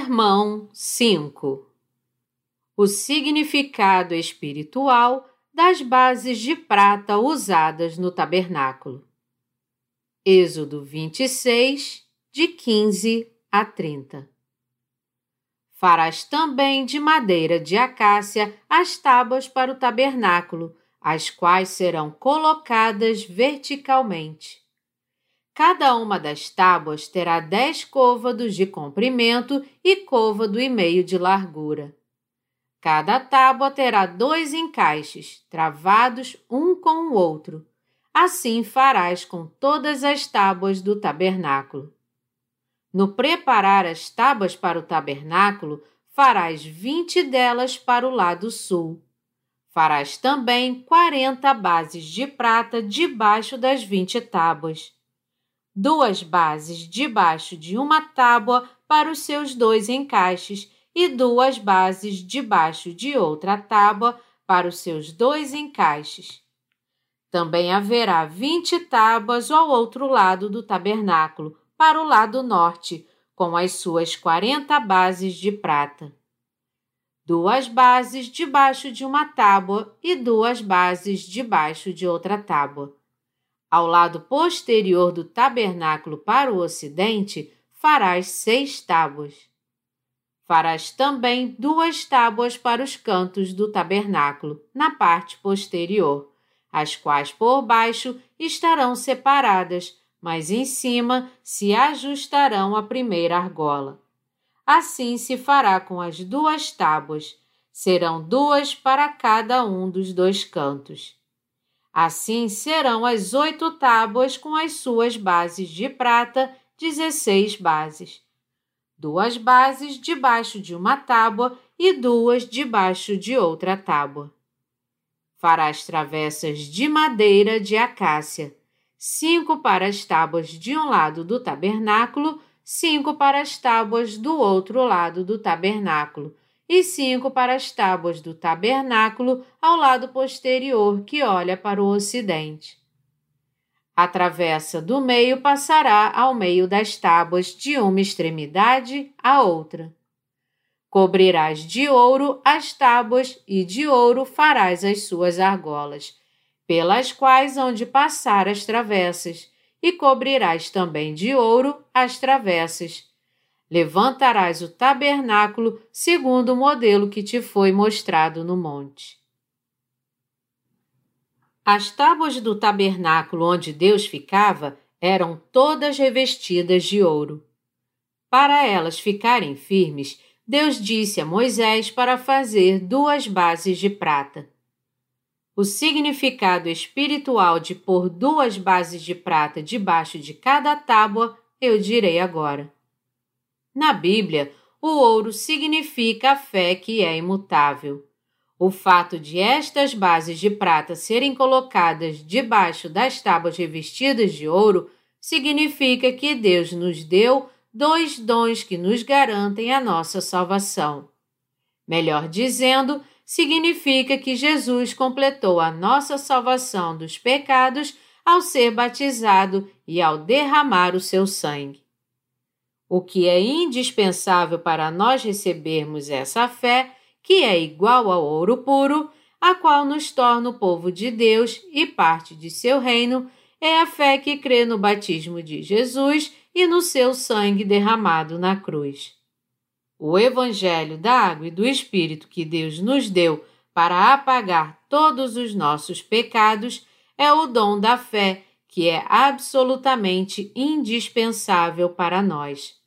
Sermão 5 O significado espiritual das bases de prata usadas no tabernáculo. Êxodo 26, de 15 a 30. Farás também de madeira de acácia as tábuas para o tabernáculo, as quais serão colocadas verticalmente. Cada uma das tábuas terá dez côvados de comprimento e côvado e meio de largura. Cada tábua terá dois encaixes, travados um com o outro. Assim farás com todas as tábuas do tabernáculo. No preparar as tábuas para o tabernáculo, farás vinte delas para o lado sul. Farás também quarenta bases de prata debaixo das vinte tábuas duas bases debaixo de uma tábua para os seus dois encaixes e duas bases debaixo de outra tábua para os seus dois encaixes. Também haverá vinte tábuas ao outro lado do tabernáculo, para o lado norte, com as suas quarenta bases de prata. Duas bases debaixo de uma tábua e duas bases debaixo de outra tábua ao lado posterior do tabernáculo para o ocidente, farás seis tábuas. Farás também duas tábuas para os cantos do tabernáculo, na parte posterior, as quais por baixo estarão separadas, mas em cima se ajustarão à primeira argola. Assim se fará com as duas tábuas, serão duas para cada um dos dois cantos. Assim serão as oito tábuas com as suas bases de prata, dezesseis bases. Duas bases debaixo de uma tábua e duas debaixo de outra tábua. Farás travessas de madeira de acácia, cinco para as tábuas de um lado do tabernáculo, cinco para as tábuas do outro lado do tabernáculo, e cinco para as tábuas do tabernáculo ao lado posterior que olha para o ocidente. A travessa do meio passará ao meio das tábuas de uma extremidade à outra. Cobrirás de ouro as tábuas e de ouro farás as suas argolas, pelas quais hão de passar as travessas, e cobrirás também de ouro as travessas levantarás o tabernáculo segundo o modelo que te foi mostrado no monte. As tábuas do tabernáculo onde Deus ficava eram todas revestidas de ouro. Para elas ficarem firmes, Deus disse a Moisés para fazer duas bases de prata. O significado espiritual de pôr duas bases de prata debaixo de cada tábua eu direi agora. Na Bíblia, o ouro significa a fé que é imutável. O fato de estas bases de prata serem colocadas debaixo das tábuas revestidas de ouro significa que Deus nos deu dois dons que nos garantem a nossa salvação. Melhor dizendo, significa que Jesus completou a nossa salvação dos pecados ao ser batizado e ao derramar o seu sangue. O que é indispensável para nós recebermos essa fé, que é igual ao ouro puro, a qual nos torna o povo de Deus e parte de seu reino, é a fé que crê no batismo de Jesus e no seu sangue derramado na cruz. O Evangelho da Água e do Espírito que Deus nos deu para apagar todos os nossos pecados é o dom da fé que é absolutamente indispensável para nós.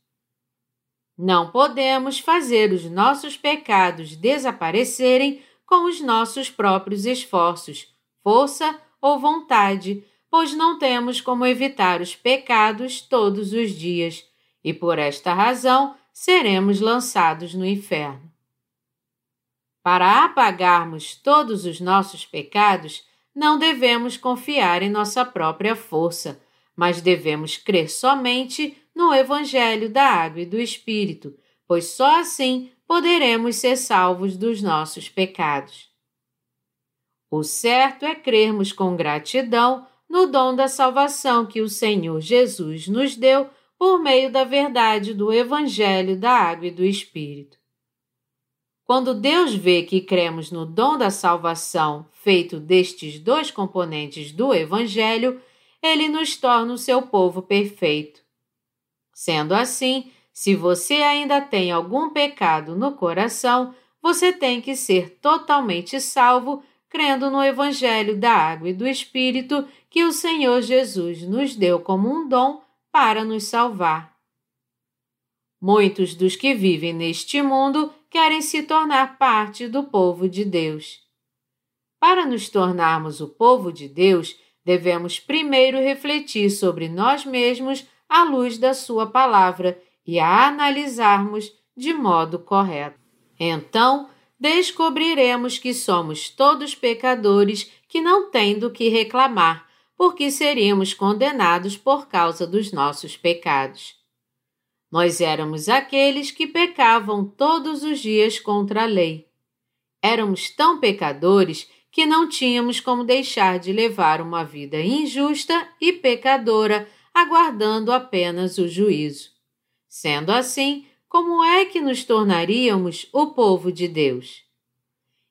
Não podemos fazer os nossos pecados desaparecerem com os nossos próprios esforços, força ou vontade, pois não temos como evitar os pecados todos os dias, e por esta razão seremos lançados no inferno. Para apagarmos todos os nossos pecados, não devemos confiar em nossa própria força, mas devemos crer somente no Evangelho da Água e do Espírito, pois só assim poderemos ser salvos dos nossos pecados. O certo é crermos com gratidão no dom da salvação que o Senhor Jesus nos deu por meio da verdade do Evangelho da Água e do Espírito. Quando Deus vê que cremos no dom da salvação feito destes dois componentes do Evangelho, ele nos torna o seu povo perfeito. Sendo assim, se você ainda tem algum pecado no coração, você tem que ser totalmente salvo crendo no Evangelho da Água e do Espírito que o Senhor Jesus nos deu como um dom para nos salvar. Muitos dos que vivem neste mundo querem se tornar parte do povo de Deus. Para nos tornarmos o povo de Deus, devemos primeiro refletir sobre nós mesmos à luz da Sua palavra e a analisarmos de modo correto. Então, descobriremos que somos todos pecadores que não têm do que reclamar, porque seríamos condenados por causa dos nossos pecados. Nós éramos aqueles que pecavam todos os dias contra a lei. Éramos tão pecadores que não tínhamos como deixar de levar uma vida injusta e pecadora, aguardando apenas o juízo. Sendo assim, como é que nos tornaríamos o povo de Deus?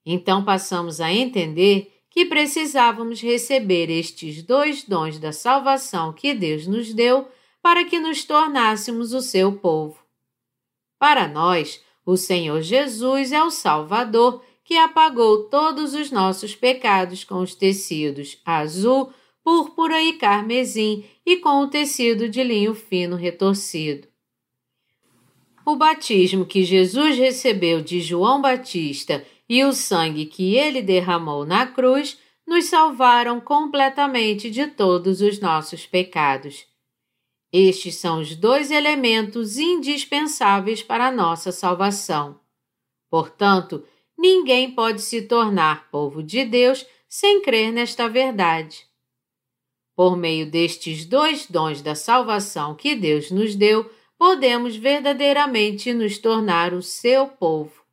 Então passamos a entender que precisávamos receber estes dois dons da salvação que Deus nos deu para que nos tornássemos o seu povo. Para nós, o Senhor Jesus é o Salvador que apagou todos os nossos pecados com os tecidos azul, púrpura e carmesim e com o tecido de linho fino retorcido. O batismo que Jesus recebeu de João Batista e o sangue que ele derramou na cruz nos salvaram completamente de todos os nossos pecados. Estes são os dois elementos indispensáveis para a nossa salvação. Portanto, ninguém pode se tornar povo de Deus sem crer nesta verdade. Por meio destes dois dons da salvação que Deus nos deu, podemos verdadeiramente nos tornar o seu povo.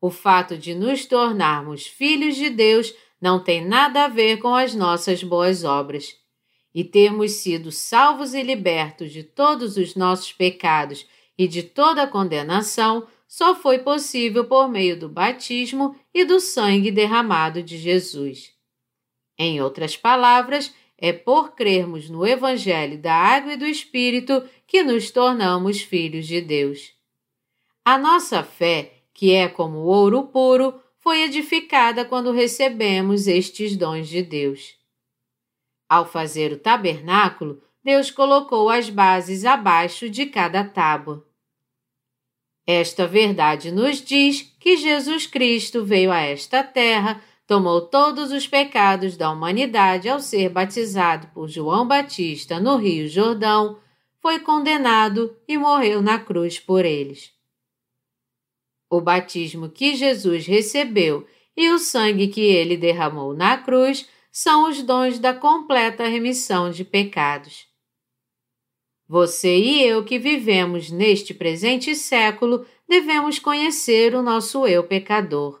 O fato de nos tornarmos filhos de Deus não tem nada a ver com as nossas boas obras e termos sido salvos e libertos de todos os nossos pecados e de toda condenação só foi possível por meio do batismo e do sangue derramado de Jesus. Em outras palavras, é por crermos no Evangelho da Água e do Espírito que nos tornamos filhos de Deus. A nossa fé, que é como ouro puro, foi edificada quando recebemos estes dons de Deus. Ao fazer o tabernáculo, Deus colocou as bases abaixo de cada tábua. Esta verdade nos diz que Jesus Cristo veio a esta terra, tomou todos os pecados da humanidade ao ser batizado por João Batista no Rio Jordão, foi condenado e morreu na cruz por eles. O batismo que Jesus recebeu e o sangue que ele derramou na cruz são os dons da completa remissão de pecados. Você e eu que vivemos neste presente século devemos conhecer o nosso eu pecador.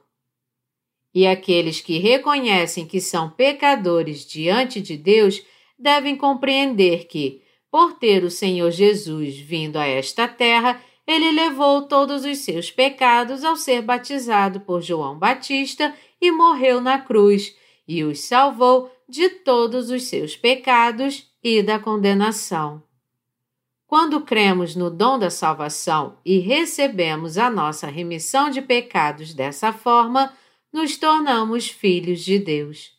E aqueles que reconhecem que são pecadores diante de Deus devem compreender que, por ter o Senhor Jesus vindo a esta terra, ele levou todos os seus pecados ao ser batizado por João Batista e morreu na cruz, e os salvou de todos os seus pecados e da condenação. Quando cremos no dom da salvação e recebemos a nossa remissão de pecados dessa forma, nos tornamos filhos de Deus.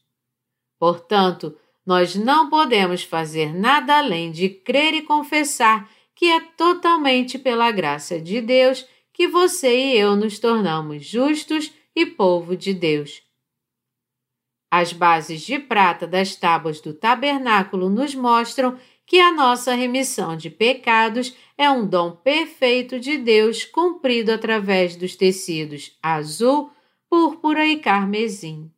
Portanto, nós não podemos fazer nada além de crer e confessar que é totalmente pela graça de Deus que você e eu nos tornamos justos e povo de Deus. As bases de prata das tábuas do tabernáculo nos mostram que a nossa remissão de pecados é um dom perfeito de Deus cumprido através dos tecidos azul, púrpura e carmesim.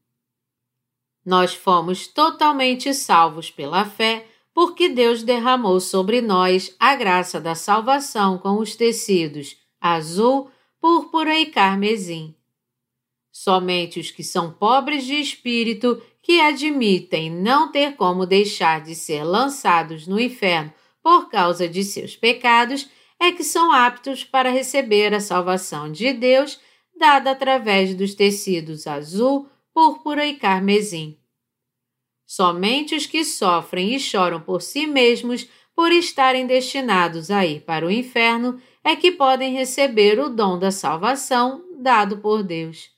Nós fomos totalmente salvos pela fé, porque Deus derramou sobre nós a graça da salvação com os tecidos azul, púrpura e carmesim. Somente os que são pobres de espírito, que admitem não ter como deixar de ser lançados no inferno por causa de seus pecados, é que são aptos para receber a salvação de Deus dada através dos tecidos azul, púrpura e carmesim. Somente os que sofrem e choram por si mesmos por estarem destinados a ir para o inferno é que podem receber o dom da salvação dado por Deus.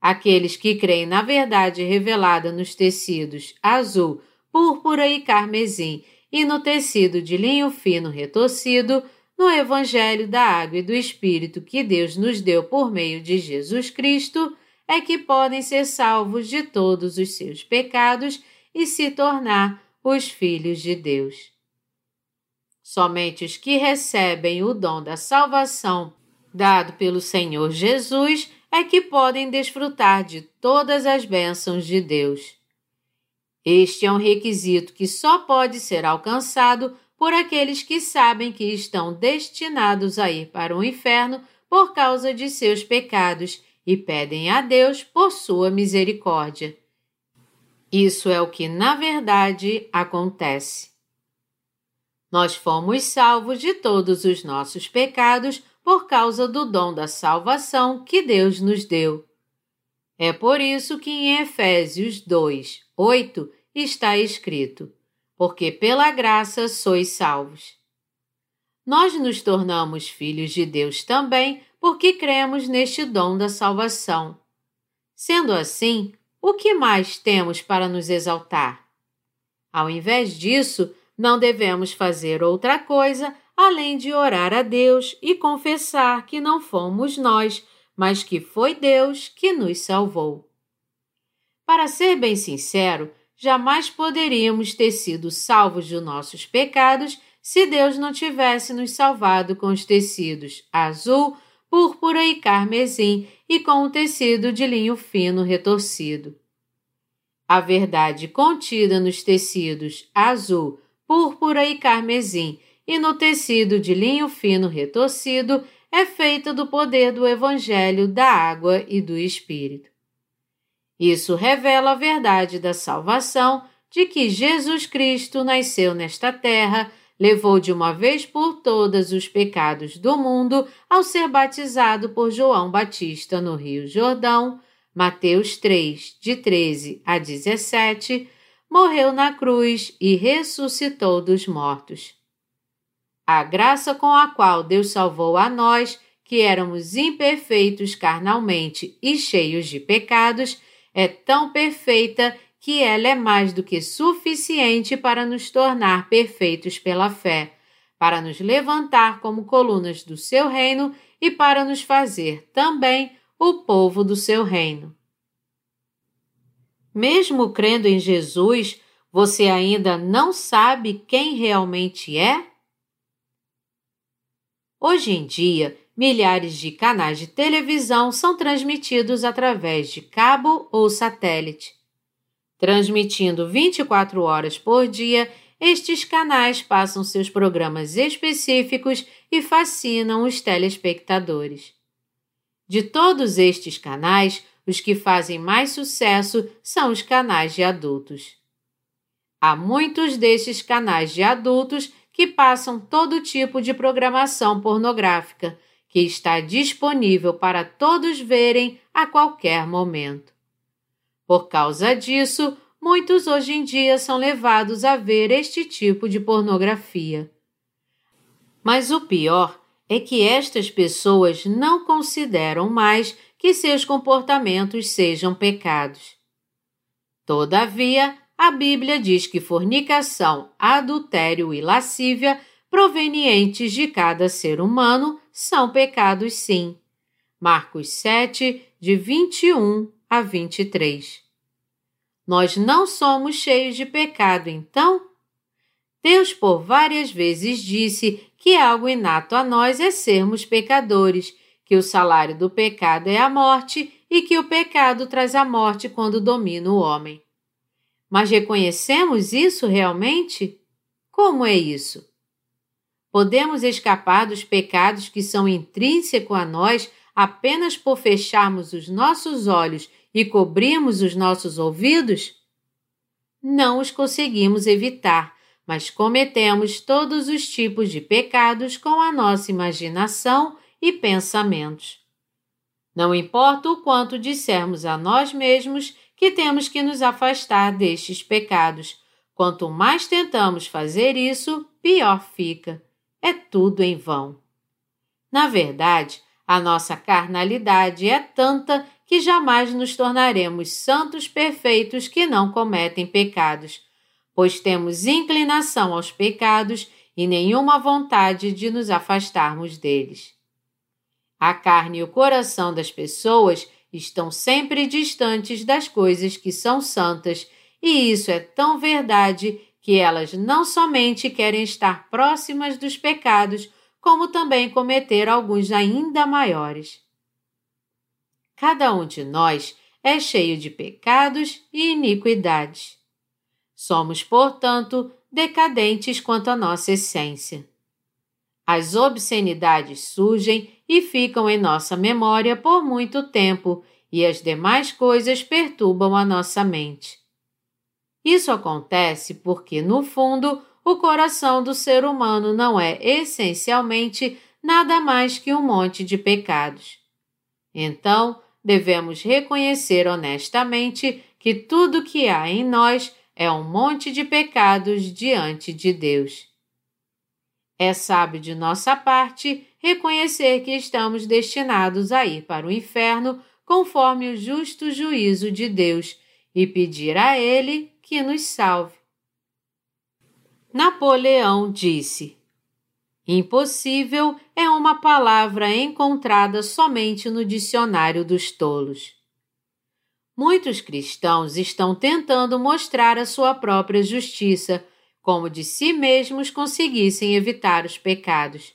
Aqueles que creem na verdade revelada nos tecidos azul, púrpura e carmesim e no tecido de linho fino retorcido, no Evangelho da Água e do Espírito que Deus nos deu por meio de Jesus Cristo, é que podem ser salvos de todos os seus pecados e se tornar os filhos de Deus. Somente os que recebem o dom da salvação dado pelo Senhor Jesus é que podem desfrutar de todas as bênçãos de Deus. Este é um requisito que só pode ser alcançado por aqueles que sabem que estão destinados a ir para o inferno por causa de seus pecados e pedem a Deus por sua misericórdia. Isso é o que, na verdade, acontece. Nós fomos salvos de todos os nossos pecados por causa do dom da salvação que Deus nos deu. É por isso que em Efésios 2, 8 está escrito: Porque pela graça sois salvos. Nós nos tornamos filhos de Deus também porque cremos neste dom da salvação. Sendo assim, o que mais temos para nos exaltar? Ao invés disso, não devemos fazer outra coisa além de orar a Deus e confessar que não fomos nós, mas que foi Deus que nos salvou. Para ser bem sincero, jamais poderíamos ter sido salvos de nossos pecados se Deus não tivesse nos salvado com os tecidos azul, púrpura e carmesim e com o tecido de linho fino retorcido. A verdade contida nos tecidos azul, púrpura e carmesim, e no tecido de linho fino retorcido é feita do poder do Evangelho da água e do Espírito. Isso revela a verdade da salvação de que Jesus Cristo nasceu nesta terra, levou de uma vez por todas os pecados do mundo ao ser batizado por João Batista no Rio Jordão, Mateus 3, de 13 a 17 morreu na cruz e ressuscitou dos mortos. A graça com a qual Deus salvou a nós, que éramos imperfeitos carnalmente e cheios de pecados, é tão perfeita que ela é mais do que suficiente para nos tornar perfeitos pela fé, para nos levantar como colunas do seu reino e para nos fazer também o povo do seu reino. Mesmo crendo em Jesus, você ainda não sabe quem realmente é? Hoje em dia, milhares de canais de televisão são transmitidos através de cabo ou satélite. Transmitindo 24 horas por dia, estes canais passam seus programas específicos e fascinam os telespectadores. De todos estes canais, os que fazem mais sucesso são os canais de adultos. Há muitos destes canais de adultos que passam todo tipo de programação pornográfica, que está disponível para todos verem a qualquer momento. Por causa disso, muitos hoje em dia são levados a ver este tipo de pornografia. Mas o pior é que estas pessoas não consideram mais que seus comportamentos sejam pecados. Todavia, a Bíblia diz que fornicação, adultério e lascívia provenientes de cada ser humano são pecados sim. Marcos 7, de 21 a 23. Nós não somos cheios de pecado, então? Deus por várias vezes disse que algo inato a nós é sermos pecadores que o salário do pecado é a morte e que o pecado traz a morte quando domina o homem. Mas reconhecemos isso realmente? Como é isso? Podemos escapar dos pecados que são intrínsecos a nós apenas por fecharmos os nossos olhos e cobrirmos os nossos ouvidos? Não os conseguimos evitar, mas cometemos todos os tipos de pecados com a nossa imaginação e pensamentos. Não importa o quanto dissermos a nós mesmos que temos que nos afastar destes pecados, quanto mais tentamos fazer isso, pior fica. É tudo em vão. Na verdade, a nossa carnalidade é tanta que jamais nos tornaremos santos perfeitos que não cometem pecados, pois temos inclinação aos pecados e nenhuma vontade de nos afastarmos deles. A carne e o coração das pessoas estão sempre distantes das coisas que são santas, e isso é tão verdade que elas não somente querem estar próximas dos pecados, como também cometer alguns ainda maiores. Cada um de nós é cheio de pecados e iniquidades. Somos, portanto, decadentes quanto à nossa essência. As obscenidades surgem e ficam em nossa memória por muito tempo, e as demais coisas perturbam a nossa mente. Isso acontece porque, no fundo, o coração do ser humano não é essencialmente nada mais que um monte de pecados. Então, devemos reconhecer honestamente que tudo que há em nós é um monte de pecados diante de Deus. É sábio de nossa parte reconhecer que estamos destinados a ir para o inferno conforme o justo juízo de Deus e pedir a Ele que nos salve. Napoleão disse: Impossível é uma palavra encontrada somente no dicionário dos tolos. Muitos cristãos estão tentando mostrar a sua própria justiça, como de si mesmos conseguissem evitar os pecados.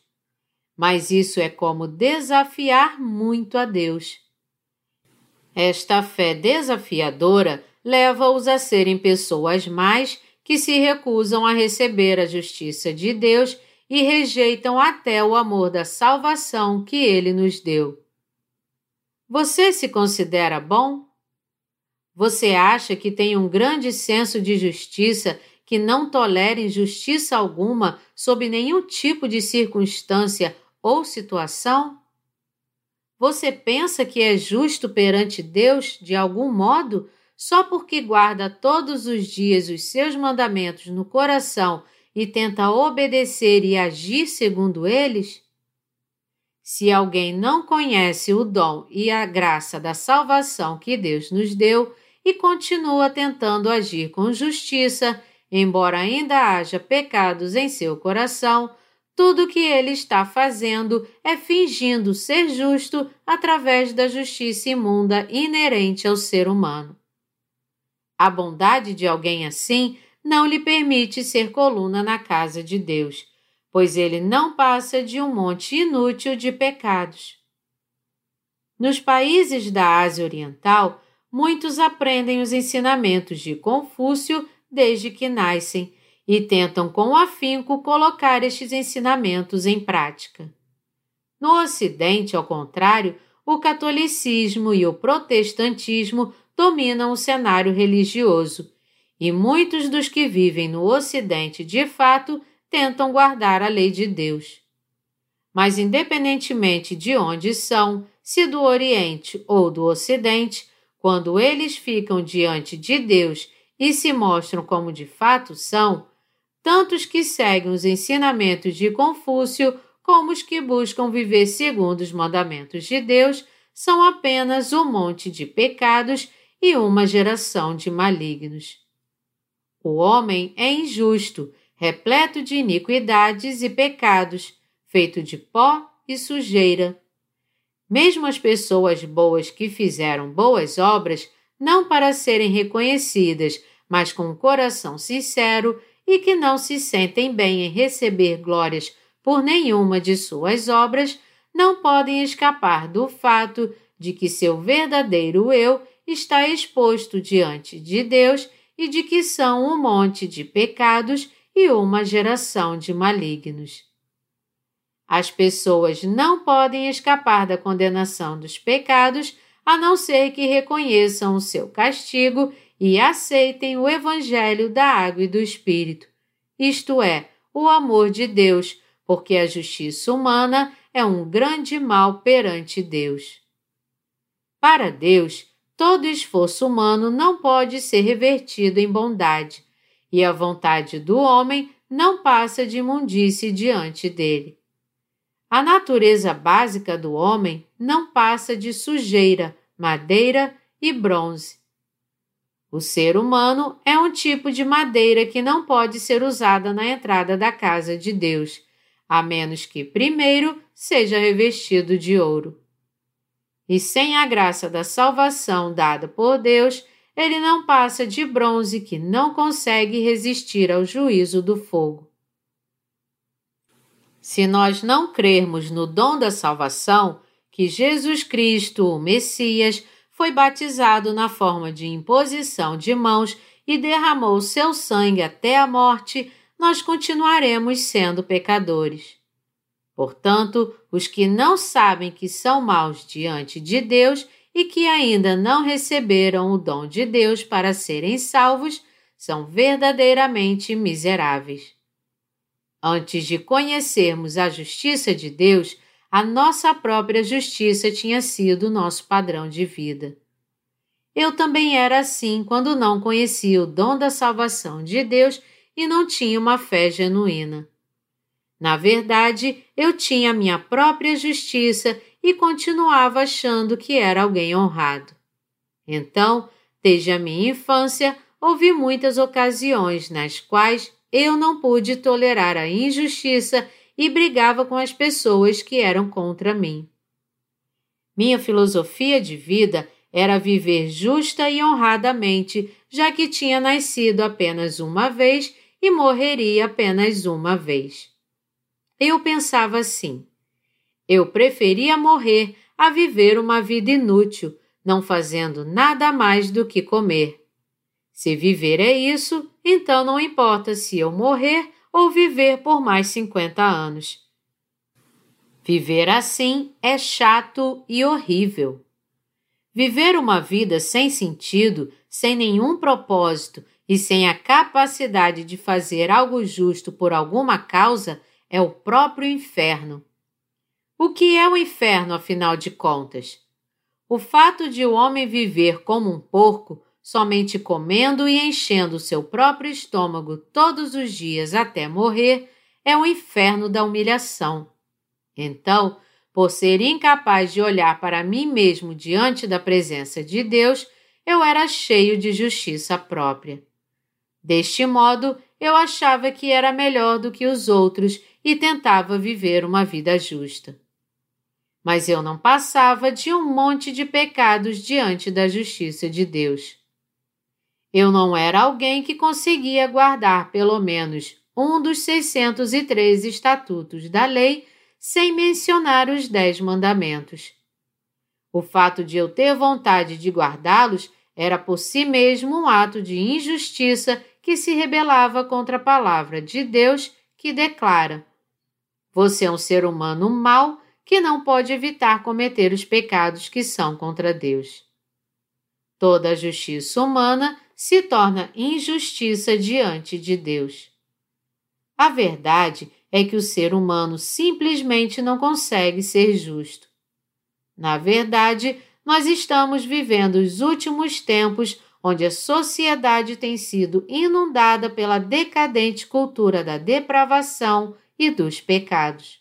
Mas isso é como desafiar muito a Deus. Esta fé desafiadora leva-os a serem pessoas mais que se recusam a receber a justiça de Deus e rejeitam até o amor da salvação que ele nos deu. Você se considera bom? Você acha que tem um grande senso de justiça que não tolera injustiça alguma sob nenhum tipo de circunstância ou situação? Você pensa que é justo perante Deus de algum modo só porque guarda todos os dias os seus mandamentos no coração e tenta obedecer e agir segundo eles? Se alguém não conhece o dom e a graça da salvação que Deus nos deu e continua tentando agir com justiça, embora ainda haja pecados em seu coração, tudo o que ele está fazendo é fingindo ser justo através da justiça imunda inerente ao ser humano. A bondade de alguém assim não lhe permite ser coluna na casa de Deus, pois ele não passa de um monte inútil de pecados. Nos países da Ásia Oriental, muitos aprendem os ensinamentos de Confúcio desde que nascem e tentam com afinco colocar estes ensinamentos em prática. No Ocidente, ao contrário, o catolicismo e o protestantismo dominam o cenário religioso, e muitos dos que vivem no Ocidente de fato tentam guardar a lei de Deus. Mas, independentemente de onde são, se do Oriente ou do Ocidente, quando eles ficam diante de Deus e se mostram como de fato são, tanto os que seguem os ensinamentos de Confúcio como os que buscam viver segundo os mandamentos de Deus são apenas um monte de pecados e uma geração de malignos. O homem é injusto, repleto de iniquidades e pecados, feito de pó e sujeira. Mesmo as pessoas boas que fizeram boas obras, não para serem reconhecidas, mas com um coração sincero e que não se sentem bem em receber glórias por nenhuma de suas obras, não podem escapar do fato de que seu verdadeiro eu está exposto diante de Deus e de que são um monte de pecados e uma geração de malignos. As pessoas não podem escapar da condenação dos pecados a não ser que reconheçam o seu castigo e aceitem o Evangelho da água e do Espírito, isto é, o amor de Deus, porque a justiça humana é um grande mal perante Deus. Para Deus, todo esforço humano não pode ser revertido em bondade, e a vontade do homem não passa de imundície diante dele. A natureza básica do homem não passa de sujeira, madeira e bronze. O ser humano é um tipo de madeira que não pode ser usada na entrada da casa de Deus, a menos que primeiro seja revestido de ouro. E sem a graça da salvação dada por Deus, ele não passa de bronze que não consegue resistir ao juízo do fogo. Se nós não crermos no dom da salvação, que Jesus Cristo, o Messias, foi batizado na forma de imposição de mãos e derramou seu sangue até a morte, nós continuaremos sendo pecadores. Portanto, os que não sabem que são maus diante de Deus e que ainda não receberam o dom de Deus para serem salvos, são verdadeiramente miseráveis. Antes de conhecermos a justiça de Deus, a nossa própria justiça tinha sido nosso padrão de vida. Eu também era assim quando não conhecia o dom da salvação de Deus e não tinha uma fé genuína. Na verdade, eu tinha minha própria justiça e continuava achando que era alguém honrado. Então, desde a minha infância, houve muitas ocasiões nas quais eu não pude tolerar a injustiça e brigava com as pessoas que eram contra mim. Minha filosofia de vida era viver justa e honradamente, já que tinha nascido apenas uma vez e morreria apenas uma vez. Eu pensava assim: eu preferia morrer a viver uma vida inútil, não fazendo nada mais do que comer. Se viver é isso, então não importa se eu morrer ou viver por mais 50 anos. Viver assim é chato e horrível. Viver uma vida sem sentido, sem nenhum propósito e sem a capacidade de fazer algo justo por alguma causa é o próprio inferno. O que é o inferno, afinal de contas? O fato de o homem viver como um porco somente comendo e enchendo seu próprio estômago todos os dias até morrer, é o inferno da humilhação. Então, por ser incapaz de olhar para mim mesmo diante da presença de Deus, eu era cheio de justiça própria. Deste modo, eu achava que era melhor do que os outros e tentava viver uma vida justa. Mas eu não passava de um monte de pecados diante da justiça de Deus. Eu não era alguém que conseguia guardar pelo menos um dos 603 estatutos da lei sem mencionar os dez mandamentos. O fato de eu ter vontade de guardá-los era por si mesmo um ato de injustiça que se rebelava contra a palavra de Deus que declara: Você é um ser humano mau que não pode evitar cometer os pecados que são contra Deus. Toda a justiça humana se torna injustiça diante de Deus. A verdade é que o ser humano simplesmente não consegue ser justo. Na verdade, nós estamos vivendo os últimos tempos onde a sociedade tem sido inundada pela decadente cultura da depravação e dos pecados.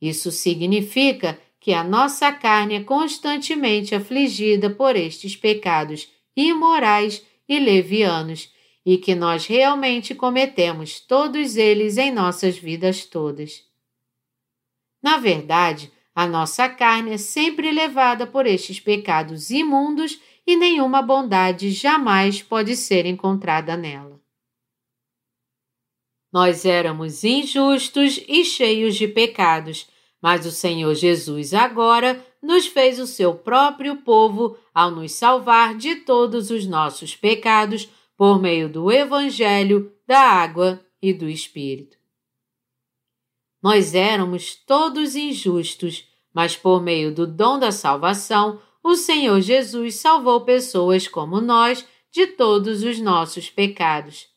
Isso significa que a nossa carne é constantemente afligida por estes pecados imorais e levianos, e que nós realmente cometemos todos eles em nossas vidas todas. Na verdade, a nossa carne é sempre levada por estes pecados imundos e nenhuma bondade jamais pode ser encontrada nela. Nós éramos injustos e cheios de pecados, mas o Senhor Jesus agora nos fez o seu próprio povo ao nos salvar de todos os nossos pecados por meio do Evangelho, da água e do Espírito. Nós éramos todos injustos, mas por meio do dom da salvação, o Senhor Jesus salvou pessoas como nós de todos os nossos pecados.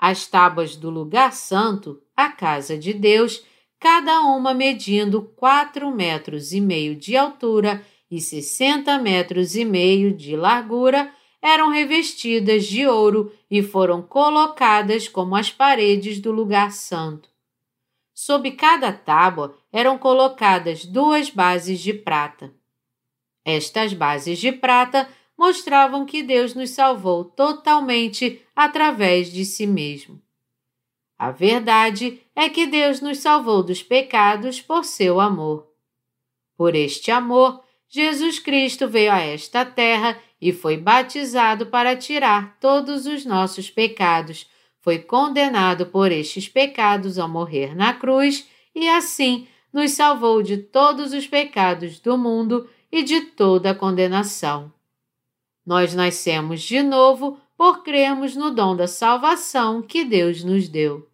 As tábuas do lugar santo, a casa de Deus, cada uma medindo quatro metros e meio de altura e sessenta metros e meio de largura, eram revestidas de ouro e foram colocadas como as paredes do lugar santo. Sob cada tábua eram colocadas duas bases de prata. Estas bases de prata mostravam que Deus nos salvou totalmente através de si mesmo. A verdade é que Deus nos salvou dos pecados por seu amor. Por este amor, Jesus Cristo veio a esta terra e foi batizado para tirar todos os nossos pecados. Foi condenado por estes pecados ao morrer na cruz e assim nos salvou de todos os pecados do mundo e de toda a condenação. Nós nascemos de novo por crermos no dom da salvação que Deus nos deu.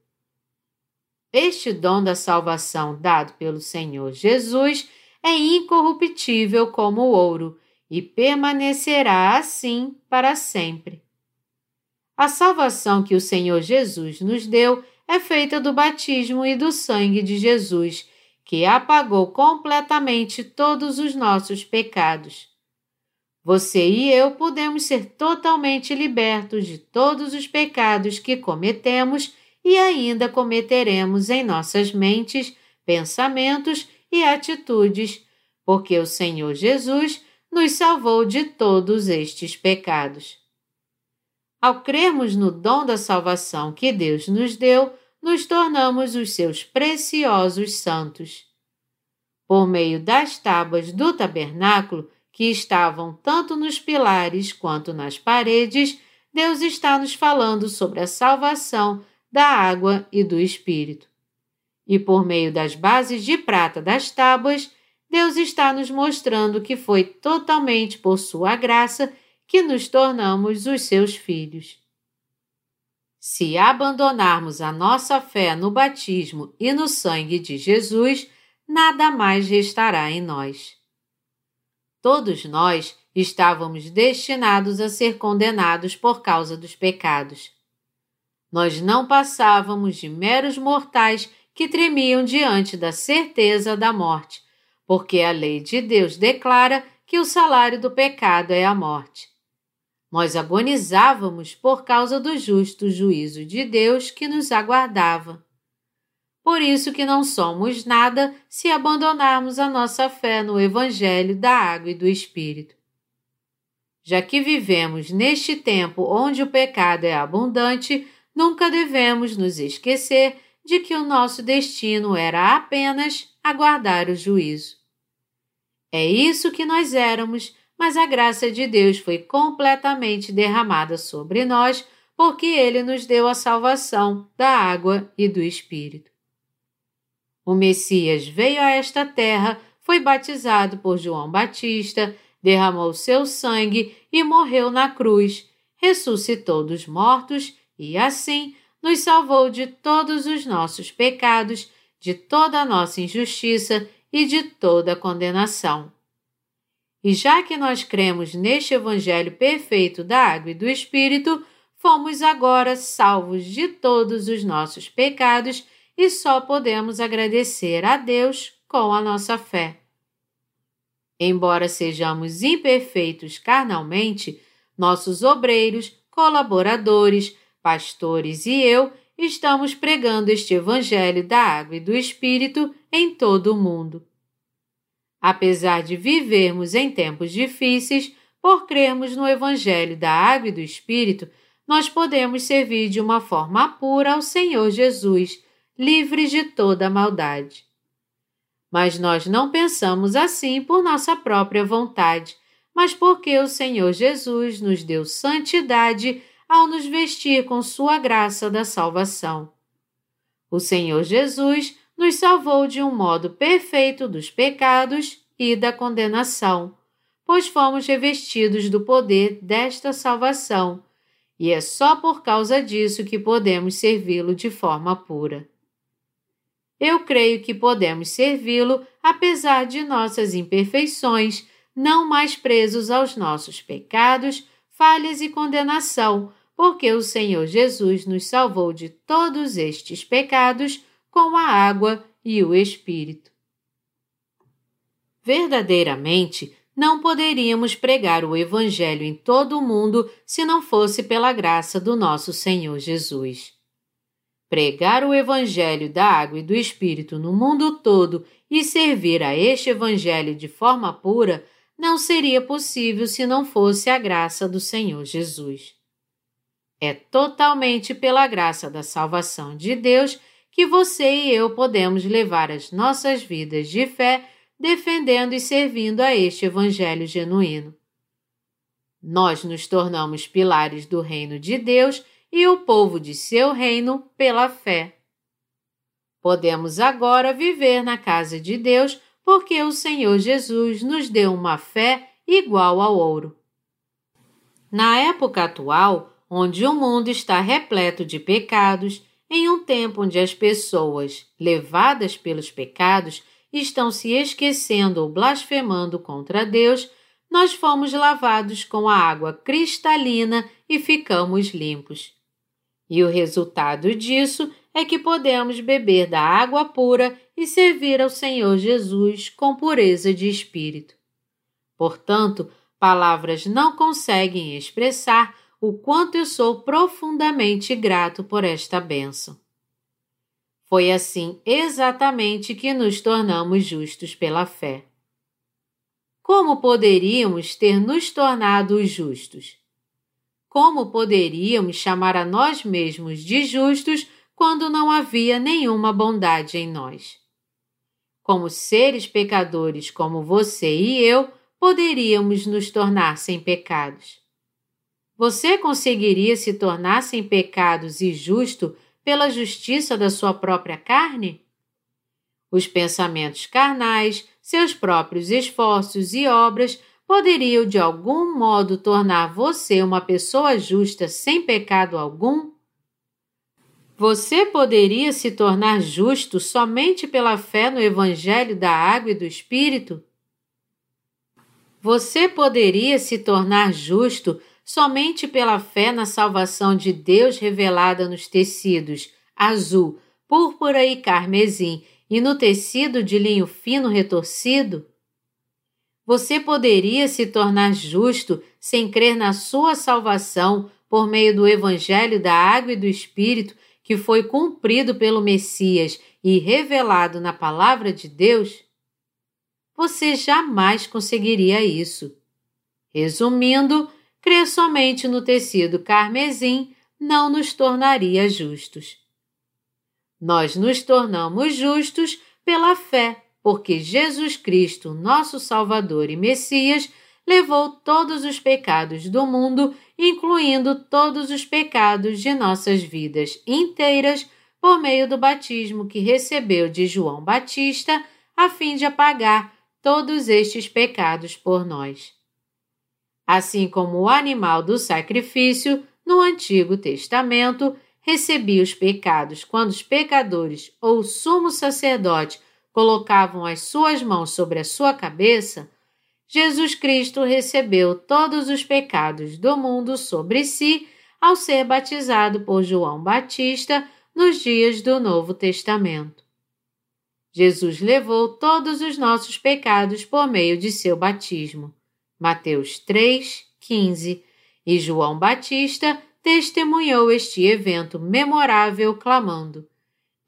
Este dom da salvação dado pelo Senhor Jesus é incorruptível como o ouro e permanecerá assim para sempre. A salvação que o Senhor Jesus nos deu é feita do batismo e do sangue de Jesus, que apagou completamente todos os nossos pecados. Você e eu podemos ser totalmente libertos de todos os pecados que cometemos e ainda cometeremos em nossas mentes, pensamentos e atitudes, porque o Senhor Jesus nos salvou de todos estes pecados. Ao crermos no dom da salvação que Deus nos deu, nos tornamos os seus preciosos santos. Por meio das tábuas do tabernáculo, que estavam tanto nos pilares quanto nas paredes, Deus está nos falando sobre a salvação da água e do Espírito e por meio das bases de prata das tábuas, Deus está nos mostrando que foi totalmente por Sua graça que nos tornamos os seus filhos. Se abandonarmos a nossa fé no batismo e no sangue de Jesus, nada mais restará em nós. Todos nós estávamos destinados a ser condenados por causa dos pecados. Nós não passávamos de meros mortais que tremiam diante da certeza da morte, porque a lei de Deus declara que o salário do pecado é a morte. Nós agonizávamos por causa do justo juízo de Deus que nos aguardava. Por isso que não somos nada se abandonarmos a nossa fé no Evangelho da Água e do Espírito. Já que vivemos neste tempo onde o pecado é abundante, nunca devemos nos esquecer de que o nosso destino era apenas aguardar o juízo. É isso que nós éramos, mas a graça de Deus foi completamente derramada sobre nós porque ele nos deu a salvação da água e do Espírito. O Messias veio a esta terra, foi batizado por João Batista, derramou seu sangue e morreu na cruz, ressuscitou dos mortos e, assim, nos salvou de todos os nossos pecados, de toda a nossa injustiça e de toda a condenação. E já que nós cremos neste Evangelho perfeito da água e do Espírito, fomos agora salvos de todos os nossos pecados e só podemos agradecer a Deus com a nossa fé. Embora sejamos imperfeitos carnalmente, nossos obreiros, colaboradores, pastores e eu estamos pregando este Evangelho da Água e do Espírito em todo o mundo. Apesar de vivermos em tempos difíceis, por crermos no Evangelho da Água e do Espírito, nós podemos servir de uma forma pura ao Senhor Jesus, livres de toda maldade. Mas nós não pensamos assim por nossa própria vontade, mas porque o Senhor Jesus nos deu santidade ao nos vestir com Sua graça da salvação. O Senhor Jesus nos salvou de um modo perfeito dos pecados e da condenação, pois fomos revestidos do poder desta salvação, e é só por causa disso que podemos servi-lo de forma pura. Eu creio que podemos servi-lo apesar de nossas imperfeições, não mais presos aos nossos pecados, falhas e condenação, porque o Senhor Jesus nos salvou de todos estes pecados com a água e o Espírito. Verdadeiramente, não poderíamos pregar o Evangelho em todo o mundo se não fosse pela graça do nosso Senhor Jesus. Pregar o Evangelho da água e do Espírito no mundo todo e servir a este Evangelho de forma pura não seria possível se não fosse a graça do Senhor Jesus. É totalmente pela graça da salvação de Deus que você e eu podemos levar as nossas vidas de fé defendendo e servindo a este Evangelho genuíno. Nós nos tornamos pilares do reino de Deus e o povo de seu reino pela fé. Podemos agora viver na casa de Deus porque o Senhor Jesus nos deu uma fé igual ao ouro. Na época atual, onde o mundo está repleto de pecados, em um tempo onde as pessoas, levadas pelos pecados, estão se esquecendo ou blasfemando contra Deus, nós fomos lavados com a água cristalina e ficamos limpos. E o resultado disso é que podemos beber da água pura e servir ao Senhor Jesus com pureza de espírito. Portanto, palavras não conseguem expressar o quanto eu sou profundamente grato por esta bênção. Foi assim exatamente que nos tornamos justos pela fé. Como poderíamos ter nos tornado justos? Como poderíamos chamar a nós mesmos de justos quando não havia nenhuma bondade em nós? Como seres pecadores como você e eu, poderíamos nos tornar sem pecados. Você conseguiria se tornar sem pecados e justo pela justiça da sua própria carne? Os pensamentos carnais, seus próprios esforços e obras poderiam de algum modo tornar você uma pessoa justa sem pecado algum? Você poderia se tornar justo somente pela fé no Evangelho da Água e do Espírito? Você poderia se tornar justo somente pela fé na salvação de Deus revelada nos tecidos azul, púrpura e carmesim e no tecido de linho fino retorcido? Você poderia se tornar justo sem crer na sua salvação por meio do Evangelho da Água e do Espírito que foi cumprido pelo Messias e revelado na Palavra de Deus? Você jamais conseguiria isso. Resumindo, crer somente no tecido carmesim não nos tornaria justos. Nós nos tornamos justos pela fé, porque Jesus Cristo, nosso Salvador e Messias, levou todos os pecados do mundo, incluindo todos os pecados de nossas vidas inteiras, por meio do batismo que recebeu de João Batista, a fim de apagar todos estes pecados por nós. Assim como o animal do sacrifício, no Antigo Testamento, recebia os pecados quando os pecadores ou o sumo sacerdote colocavam as suas mãos sobre a sua cabeça, Jesus Cristo recebeu todos os pecados do mundo sobre si ao ser batizado por João Batista nos dias do Novo Testamento. Jesus levou todos os nossos pecados por meio de seu batismo. Mateus 3, 15, e João Batista testemunhou este evento memorável clamando: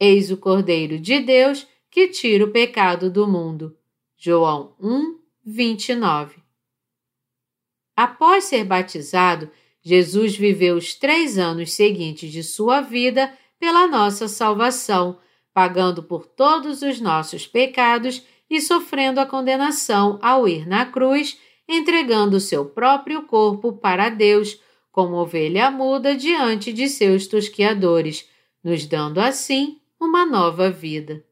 Eis o Cordeiro de Deus que tira o pecado do mundo. João 1, 29. Após ser batizado, Jesus viveu os três anos seguintes de sua vida pela nossa salvação, pagando por todos os nossos pecados e sofrendo a condenação ao ir na cruz, entregando seu próprio corpo para Deus, como ovelha muda diante de seus tosquiadores, nos dando assim uma nova vida.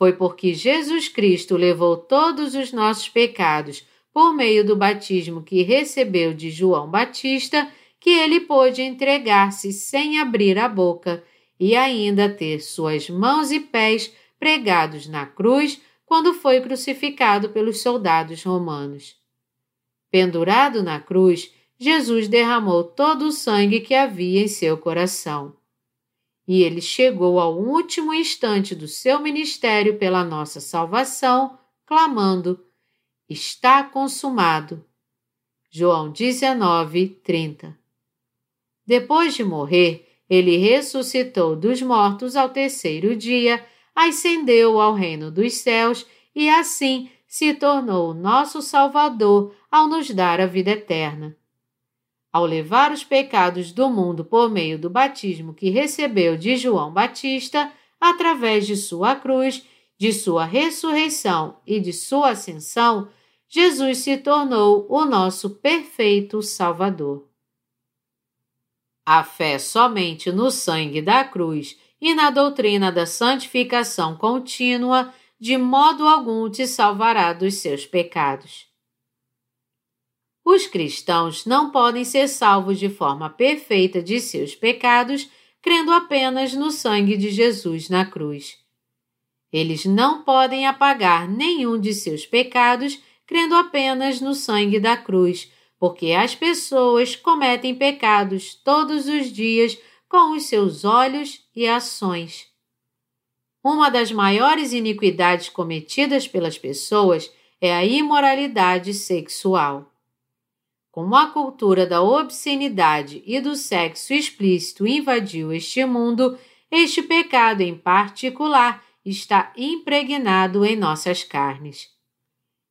Foi porque Jesus Cristo levou todos os nossos pecados por meio do batismo que recebeu de João Batista que ele pôde entregar-se sem abrir a boca e ainda ter suas mãos e pés pregados na cruz quando foi crucificado pelos soldados romanos. Pendurado na cruz, Jesus derramou todo o sangue que havia em seu coração. E ele chegou ao último instante do seu ministério pela nossa salvação, clamando: Está consumado. João 19, 30. Depois de morrer, ele ressuscitou dos mortos ao terceiro dia, ascendeu ao reino dos céus e assim se tornou o nosso Salvador ao nos dar a vida eterna ao levar os pecados do mundo por meio do batismo que recebeu de João Batista, através de sua cruz, de sua ressurreição e de sua ascensão, Jesus se tornou o nosso perfeito Salvador. A fé somente no sangue da cruz e na doutrina da santificação contínua de modo algum te salvará dos seus pecados. Os cristãos não podem ser salvos de forma perfeita de seus pecados crendo apenas no sangue de Jesus na cruz. Eles não podem apagar nenhum de seus pecados crendo apenas no sangue da cruz, porque as pessoas cometem pecados todos os dias com os seus olhos e ações. Uma das maiores iniquidades cometidas pelas pessoas é a imoralidade sexual. Como a cultura da obscenidade e do sexo explícito invadiu este mundo, este pecado em particular está impregnado em nossas carnes.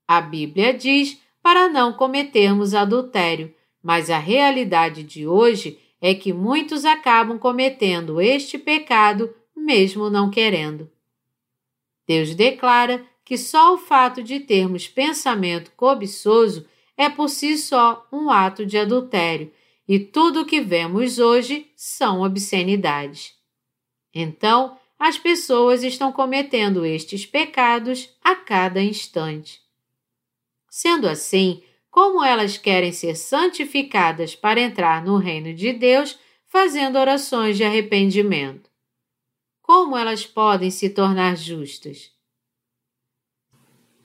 A Bíblia diz para não cometermos adultério, mas a realidade de hoje é que muitos acabam cometendo este pecado mesmo não querendo. Deus declara que só o fato de termos pensamento cobiçoso é por si só um ato de adultério e tudo o que vemos hoje são obscenidades. Então, as pessoas estão cometendo estes pecados a cada instante. Sendo assim, como elas querem ser santificadas para entrar no reino de Deus, fazendo orações de arrependimento? Como elas podem se tornar justas?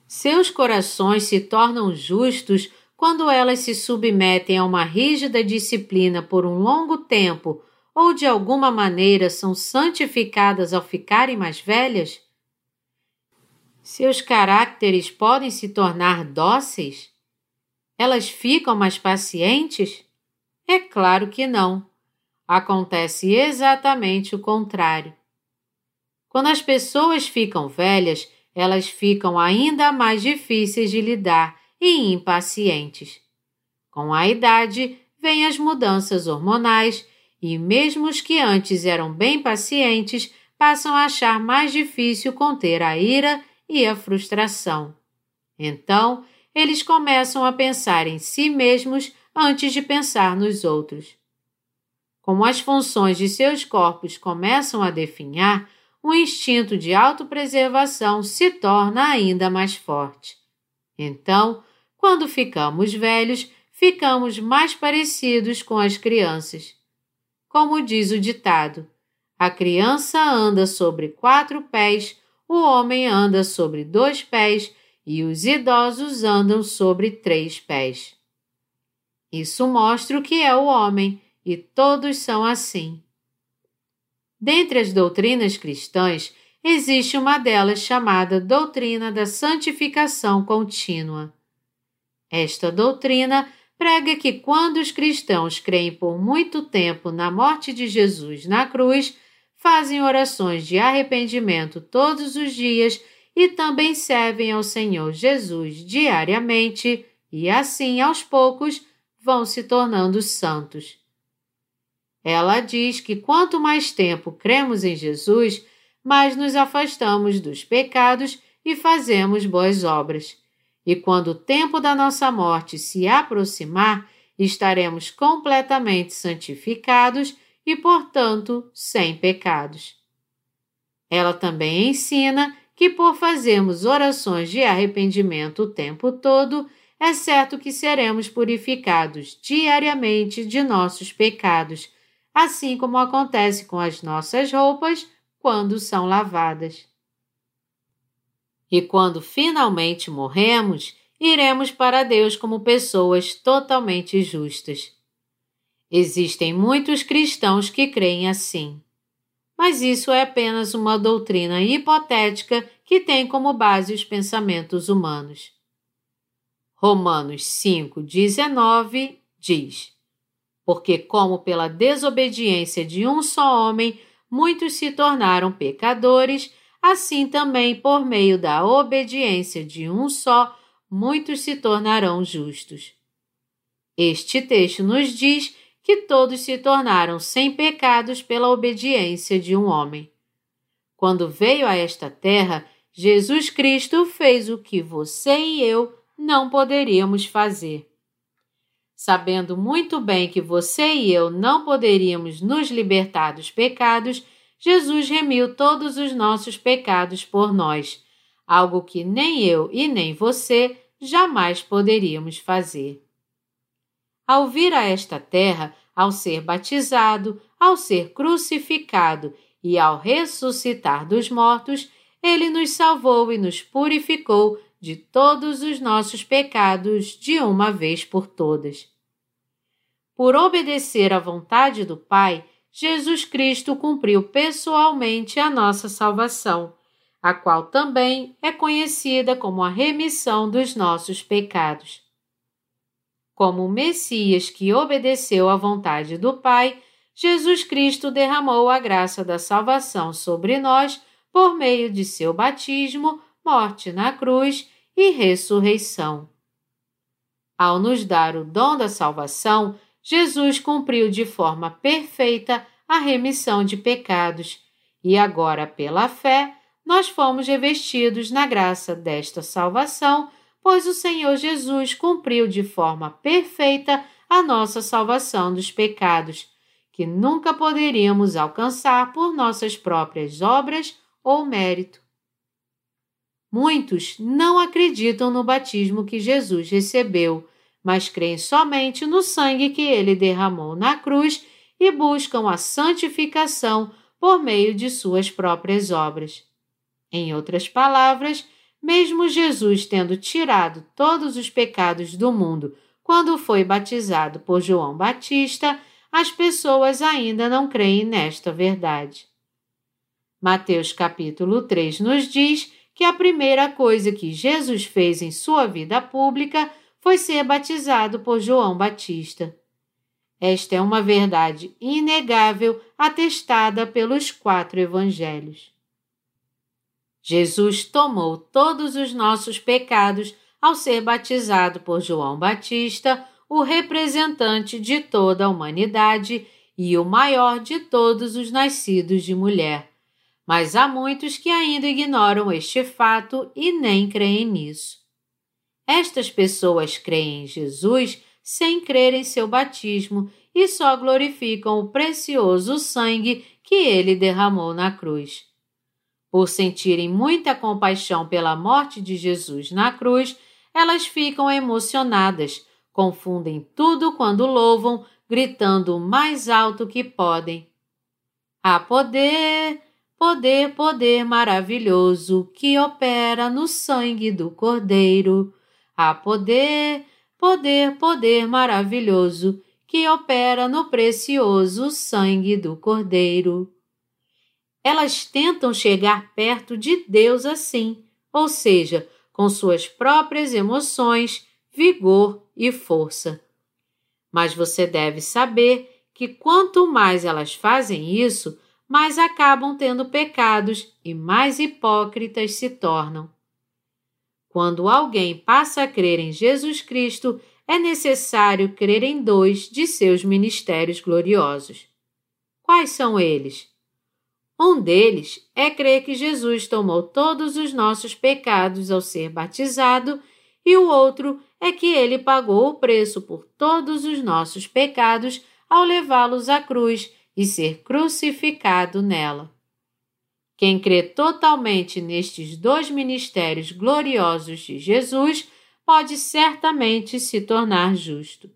Seus corações se tornam justos quando elas se submetem a uma rígida disciplina por um longo tempo ou de alguma maneira são santificadas ao ficarem mais velhas? Seus caracteres podem se tornar dóceis? Elas ficam mais pacientes? É claro que não. Acontece exatamente o contrário. Quando as pessoas ficam velhas, elas ficam ainda mais difíceis de lidar e impacientes. Com a idade, vêm as mudanças hormonais e, mesmo os que antes eram bem pacientes, passam a achar mais difícil conter a ira e a frustração. Então, eles começam a pensar em si mesmos antes de pensar nos outros. Como as funções de seus corpos começam a definhar, o instinto de autopreservação se torna ainda mais forte. Então, quando ficamos velhos, ficamos mais parecidos com as crianças. Como diz o ditado, a criança anda sobre quatro pés, o homem anda sobre dois pés e os idosos andam sobre três pés. Isso mostra o que é o homem, e todos são assim. Dentre as doutrinas cristãs, existe uma delas chamada doutrina da santificação contínua. Esta doutrina prega que quando os cristãos creem por muito tempo na morte de Jesus na cruz, fazem orações de arrependimento todos os dias e também servem ao Senhor Jesus diariamente e assim, aos poucos, vão se tornando santos. Ela diz que quanto mais tempo cremos em Jesus, mais nos afastamos dos pecados e fazemos boas obras e quando o tempo da nossa morte se aproximar, estaremos completamente santificados e, portanto, sem pecados. Ela também ensina que, por fazermos orações de arrependimento o tempo todo, é certo que seremos purificados diariamente de nossos pecados, assim como acontece com as nossas roupas quando são lavadas. E quando finalmente morremos, iremos para Deus como pessoas totalmente justas. Existem muitos cristãos que creem assim. Mas isso é apenas uma doutrina hipotética que tem como base os pensamentos humanos. Romanos 5,19 diz: Porque, como pela desobediência de um só homem muitos se tornaram pecadores, assim também por meio da obediência de um só muitos se tornarão justos. Este texto nos diz que todos se tornaram sem pecados pela obediência de um homem. Quando veio a esta terra, Jesus Cristo fez o que você e eu não poderíamos fazer. Sabendo muito bem que você e eu não poderíamos nos libertar dos pecados, Jesus remiu todos os nossos pecados por nós, algo que nem eu e nem você jamais poderíamos fazer. Ao vir a esta terra, ao ser batizado, ao ser crucificado e ao ressuscitar dos mortos, ele nos salvou e nos purificou de todos os nossos pecados de uma vez por todas. Por obedecer à vontade do Pai, Jesus Cristo cumpriu pessoalmente a nossa salvação, a qual também é conhecida como a remissão dos nossos pecados. Como o Messias que obedeceu à vontade do Pai, Jesus Cristo derramou a graça da salvação sobre nós por meio de seu batismo, morte na cruz e ressurreição. Ao nos dar o dom da salvação, Jesus cumpriu de forma perfeita a remissão de pecados, e agora, pela fé, nós fomos revestidos na graça desta salvação pois o Senhor Jesus cumpriu de forma perfeita a nossa salvação dos pecados, que nunca poderíamos alcançar por nossas próprias obras ou mérito. Muitos não acreditam no batismo que Jesus recebeu, mas creem somente no sangue que ele derramou na cruz e buscam a santificação por meio de suas próprias obras. Em outras palavras, mesmo Jesus tendo tirado todos os pecados do mundo quando foi batizado por João Batista, as pessoas ainda não creem nesta verdade. Mateus capítulo 3 nos diz que a primeira coisa que Jesus fez em sua vida pública foi ser batizado por João Batista. Esta é uma verdade inegável atestada pelos quatro evangelhos. Jesus tomou todos os nossos pecados ao ser batizado por João Batista, o representante de toda a humanidade e o maior de todos os nascidos de mulher. Mas há muitos que ainda ignoram este fato e nem creem nisso. Estas pessoas creem em Jesus sem crer em seu batismo e só glorificam o precioso sangue que ele derramou na cruz. Por sentirem muita compaixão pela morte de Jesus na cruz, elas ficam emocionadas, confundem tudo quando louvam, gritando o mais alto que podem. Há poder, poder, poder maravilhoso que opera no sangue do Cordeiro. Há poder, poder, poder maravilhoso que opera no precioso sangue do Cordeiro elas tentam chegar perto de Deus assim, ou seja, com suas próprias emoções, vigor e força. Mas você deve saber que quanto mais elas fazem isso, mais acabam tendo pecados e mais hipócritas se tornam. Quando alguém passa a crer em Jesus Cristo, é necessário crer em dois de seus ministérios gloriosos. Quais são eles? Um deles é crer que Jesus tomou todos os nossos pecados ao ser batizado, e o outro é que ele pagou o preço por todos os nossos pecados ao levá-los à cruz e ser crucificado nela. Quem crê totalmente nestes dois ministérios gloriosos de Jesus pode certamente se tornar justo.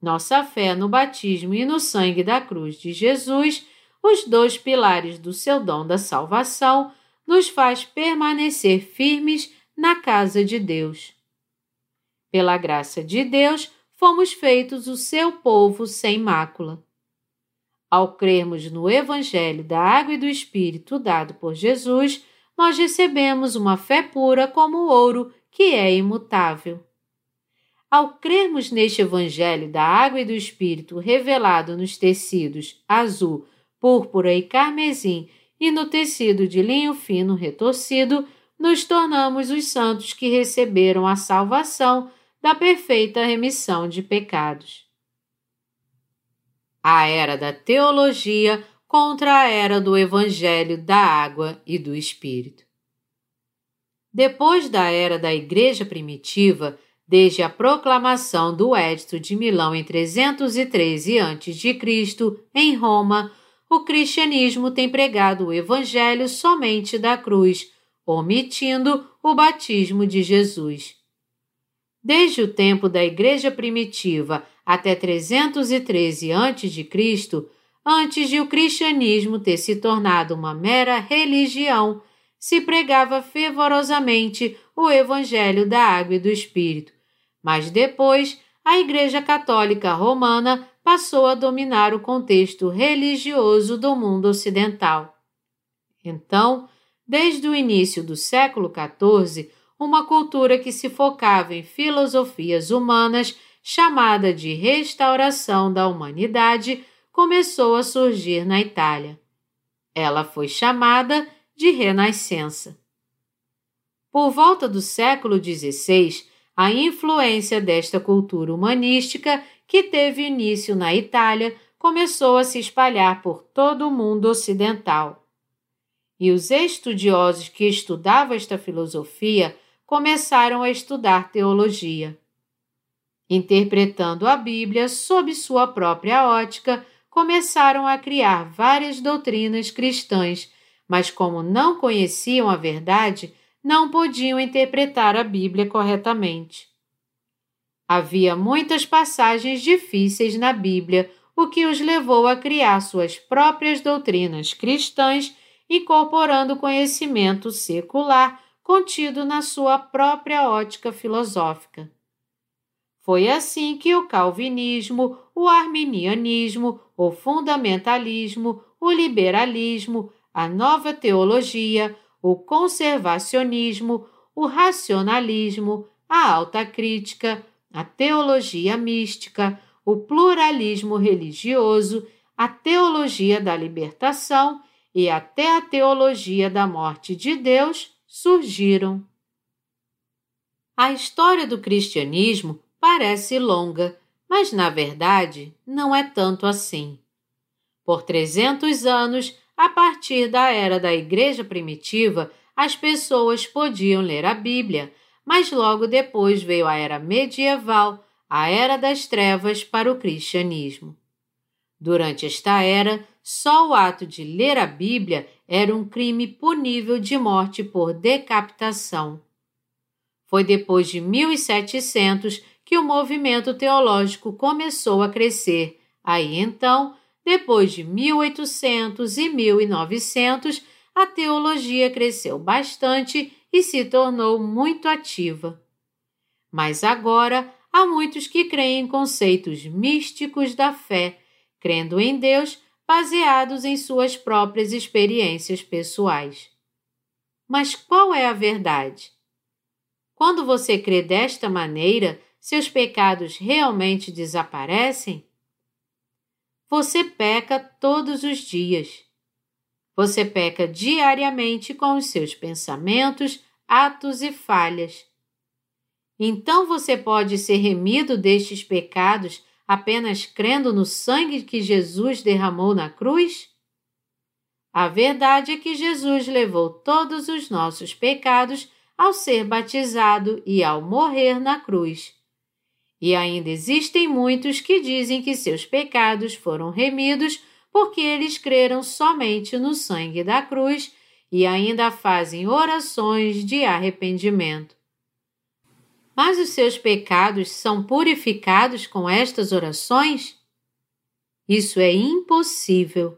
Nossa fé no batismo e no sangue da cruz de Jesus os dois pilares do seu dom da salvação, nos faz permanecer firmes na casa de Deus. Pela graça de Deus, fomos feitos o seu povo sem mácula. Ao crermos no Evangelho da Água e do Espírito dado por Jesus, nós recebemos uma fé pura como o ouro, que é imutável. Ao crermos neste Evangelho da Água e do Espírito revelado nos tecidos azul, púrpura e carmesim e no tecido de linho fino retorcido, nos tornamos os santos que receberam a salvação da perfeita remissão de pecados. A era da teologia contra a era do evangelho da água e do espírito. Depois da era da Igreja primitiva, desde a proclamação do Edito de Milão em 313 a.C., em Roma, o cristianismo tem pregado o evangelho somente da cruz, omitindo o batismo de Jesus. Desde o tempo da Igreja primitiva até 313 a.C., antes de o cristianismo ter se tornado uma mera religião, se pregava fervorosamente o Evangelho da Água e do Espírito. Mas depois, a Igreja Católica Romana passou a dominar o contexto religioso do mundo ocidental. Então, desde o início do século XIV, uma cultura que se focava em filosofias humanas, chamada de restauração da humanidade, começou a surgir na Itália. Ela foi chamada de Renascença. Por volta do século XVI, a influência desta cultura humanística, que teve início na Itália, começou a se espalhar por todo o mundo ocidental. E os estudiosos que estudavam esta filosofia começaram a estudar teologia. Interpretando a Bíblia sob sua própria ótica, começaram a criar várias doutrinas cristãs, mas como não conheciam a verdade, não podiam interpretar a Bíblia corretamente. Havia muitas passagens difíceis na Bíblia, o que os levou a criar suas próprias doutrinas cristãs, incorporando conhecimento secular contido na sua própria ótica filosófica. Foi assim que o calvinismo, o arminianismo, o fundamentalismo, o liberalismo, a nova teologia, o conservacionismo, o racionalismo, a alta crítica, a teologia mística, o pluralismo religioso, a teologia da libertação e até a teologia da morte de Deus surgiram. A história do cristianismo parece longa, mas na verdade não é tanto assim. Por 300 anos, a partir da era da Igreja primitiva, as pessoas podiam ler a Bíblia, mas logo depois veio a era medieval, a era das trevas para o cristianismo. Durante esta era, só o ato de ler a Bíblia era um crime punível de morte por decapitação. Foi depois de 1700 que o movimento teológico começou a crescer. Aí então, depois de 1800 e 1900, a teologia cresceu bastante e se tornou muito ativa. Mas agora há muitos que creem em conceitos místicos da fé, crendo em Deus baseados em suas próprias experiências pessoais. Mas qual é a verdade? Quando você crê desta maneira, seus pecados realmente desaparecem? Você peca todos os dias. Você peca diariamente com os seus pensamentos, atos e falhas. Então você pode ser remido destes pecados apenas crendo no sangue que Jesus derramou na cruz? A verdade é que Jesus levou todos os nossos pecados ao ser batizado e ao morrer na cruz. E ainda existem muitos que dizem que seus pecados foram remidos porque eles creram somente no sangue da cruz e ainda fazem orações de arrependimento. Mas os seus pecados são purificados com estas orações? Isso é impossível.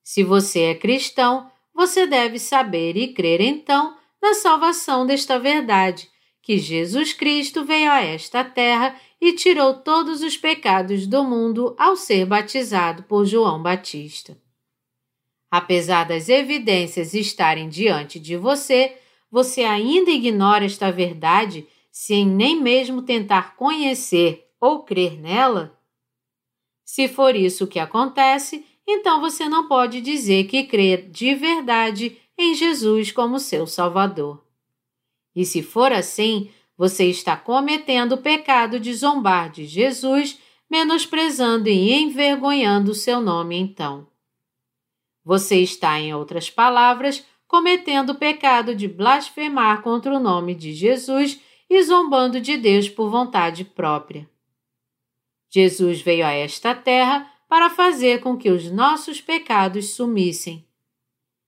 Se você é cristão, você deve saber e crer então na salvação desta verdade, que Jesus Cristo veio a esta terra e tirou todos os pecados do mundo ao ser batizado por João Batista. Apesar das evidências estarem diante de você, você ainda ignora esta verdade sem nem mesmo tentar conhecer ou crer nela? Se for isso que acontece, então você não pode dizer que crê de verdade em Jesus como seu Salvador. E se for assim, você está cometendo o pecado de zombar de Jesus, menosprezando e envergonhando o seu nome então. Você está, em outras palavras, cometendo o pecado de blasfemar contra o nome de Jesus e zombando de Deus por vontade própria. Jesus veio a esta terra para fazer com que os nossos pecados sumissem.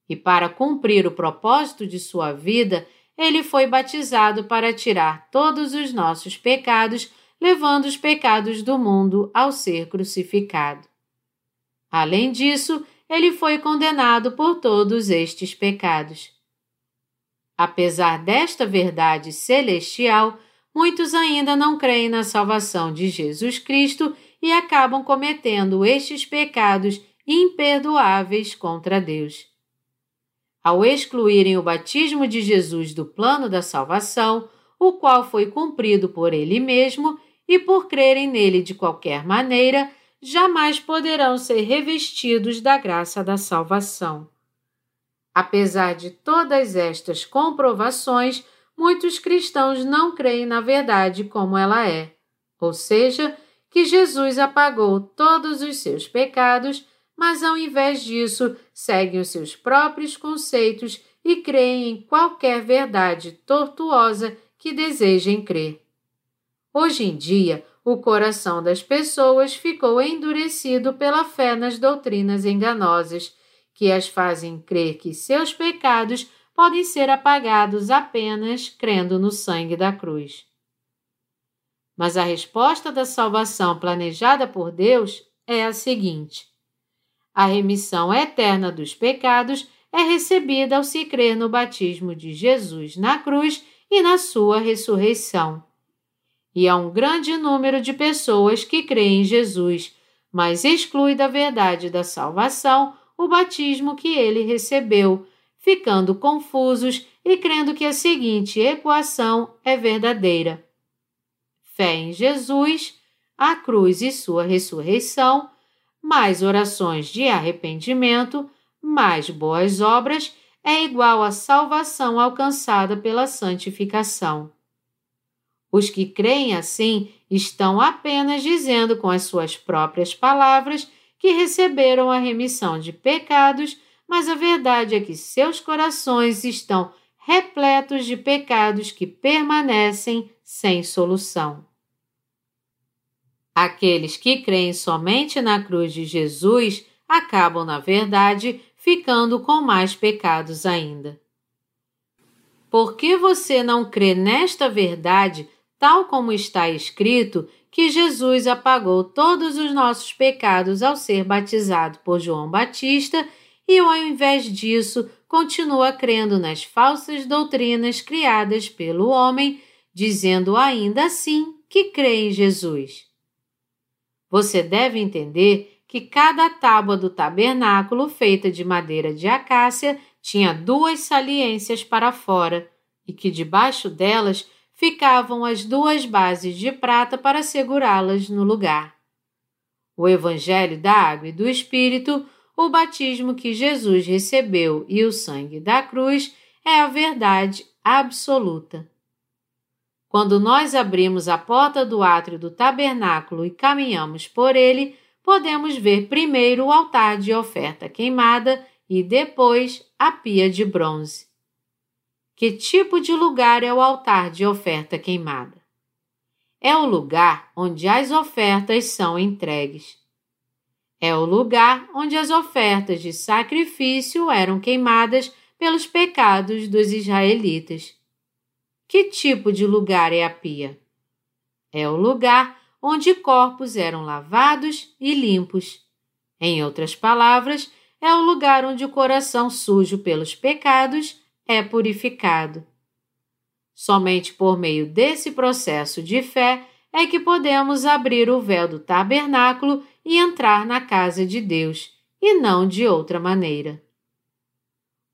E para cumprir o propósito de sua vida, ele foi batizado para tirar todos os nossos pecados, levando os pecados do mundo ao ser crucificado. Além disso, ele foi condenado por todos estes pecados. Apesar desta verdade celestial, muitos ainda não creem na salvação de Jesus Cristo e acabam cometendo estes pecados imperdoáveis contra Deus. Ao excluírem o batismo de Jesus do plano da salvação, o qual foi cumprido por ele mesmo, e por crerem nele de qualquer maneira, jamais poderão ser revestidos da graça da salvação. Apesar de todas estas comprovações, muitos cristãos não creem na verdade como ela é, ou seja, que Jesus apagou todos os seus pecados mas ao invés disso seguem os seus próprios conceitos e creem em qualquer verdade tortuosa que desejem crer. Hoje em dia, o coração das pessoas ficou endurecido pela fé nas doutrinas enganosas, que as fazem crer que seus pecados podem ser apagados apenas crendo no sangue da cruz. Mas a resposta da salvação planejada por Deus é a seguinte: a remissão eterna dos pecados é recebida ao se crer no batismo de Jesus na cruz e na sua ressurreição. E há um grande número de pessoas que creem em Jesus, mas exclui da verdade da salvação o batismo que ele recebeu, ficando confusos e crendo que a seguinte equação é verdadeira: fé em Jesus, a cruz e sua ressurreição mais orações de arrependimento, mais boas obras, é igual à salvação alcançada pela santificação. Os que creem assim estão apenas dizendo com as suas próprias palavras que receberam a remissão de pecados, mas a verdade é que seus corações estão repletos de pecados que permanecem sem solução. Aqueles que creem somente na cruz de Jesus acabam, na verdade, ficando com mais pecados ainda. Por que você não crê nesta verdade, tal como está escrito, que Jesus apagou todos os nossos pecados ao ser batizado por João Batista e, ao invés disso, continua crendo nas falsas doutrinas criadas pelo homem, dizendo ainda assim que crê em Jesus? Você deve entender que cada tábua do tabernáculo, feita de madeira de acácia, tinha duas saliências para fora e que debaixo delas ficavam as duas bases de prata para segurá-las no lugar. O Evangelho da Água e do Espírito, o batismo que Jesus recebeu e o sangue da cruz é a verdade absoluta. Quando nós abrimos a porta do átrio do tabernáculo e caminhamos por ele, podemos ver primeiro o altar de oferta queimada e depois a pia de bronze. Que tipo de lugar é o altar de oferta queimada? É o lugar onde as ofertas são entregues. É o lugar onde as ofertas de sacrifício eram queimadas pelos pecados dos israelitas. Que tipo de lugar é a pia? É o lugar onde corpos eram lavados e limpos. Em outras palavras, é o lugar onde o coração sujo pelos pecados é purificado. Somente por meio desse processo de fé é que podemos abrir o véu do tabernáculo e entrar na casa de Deus, e não de outra maneira.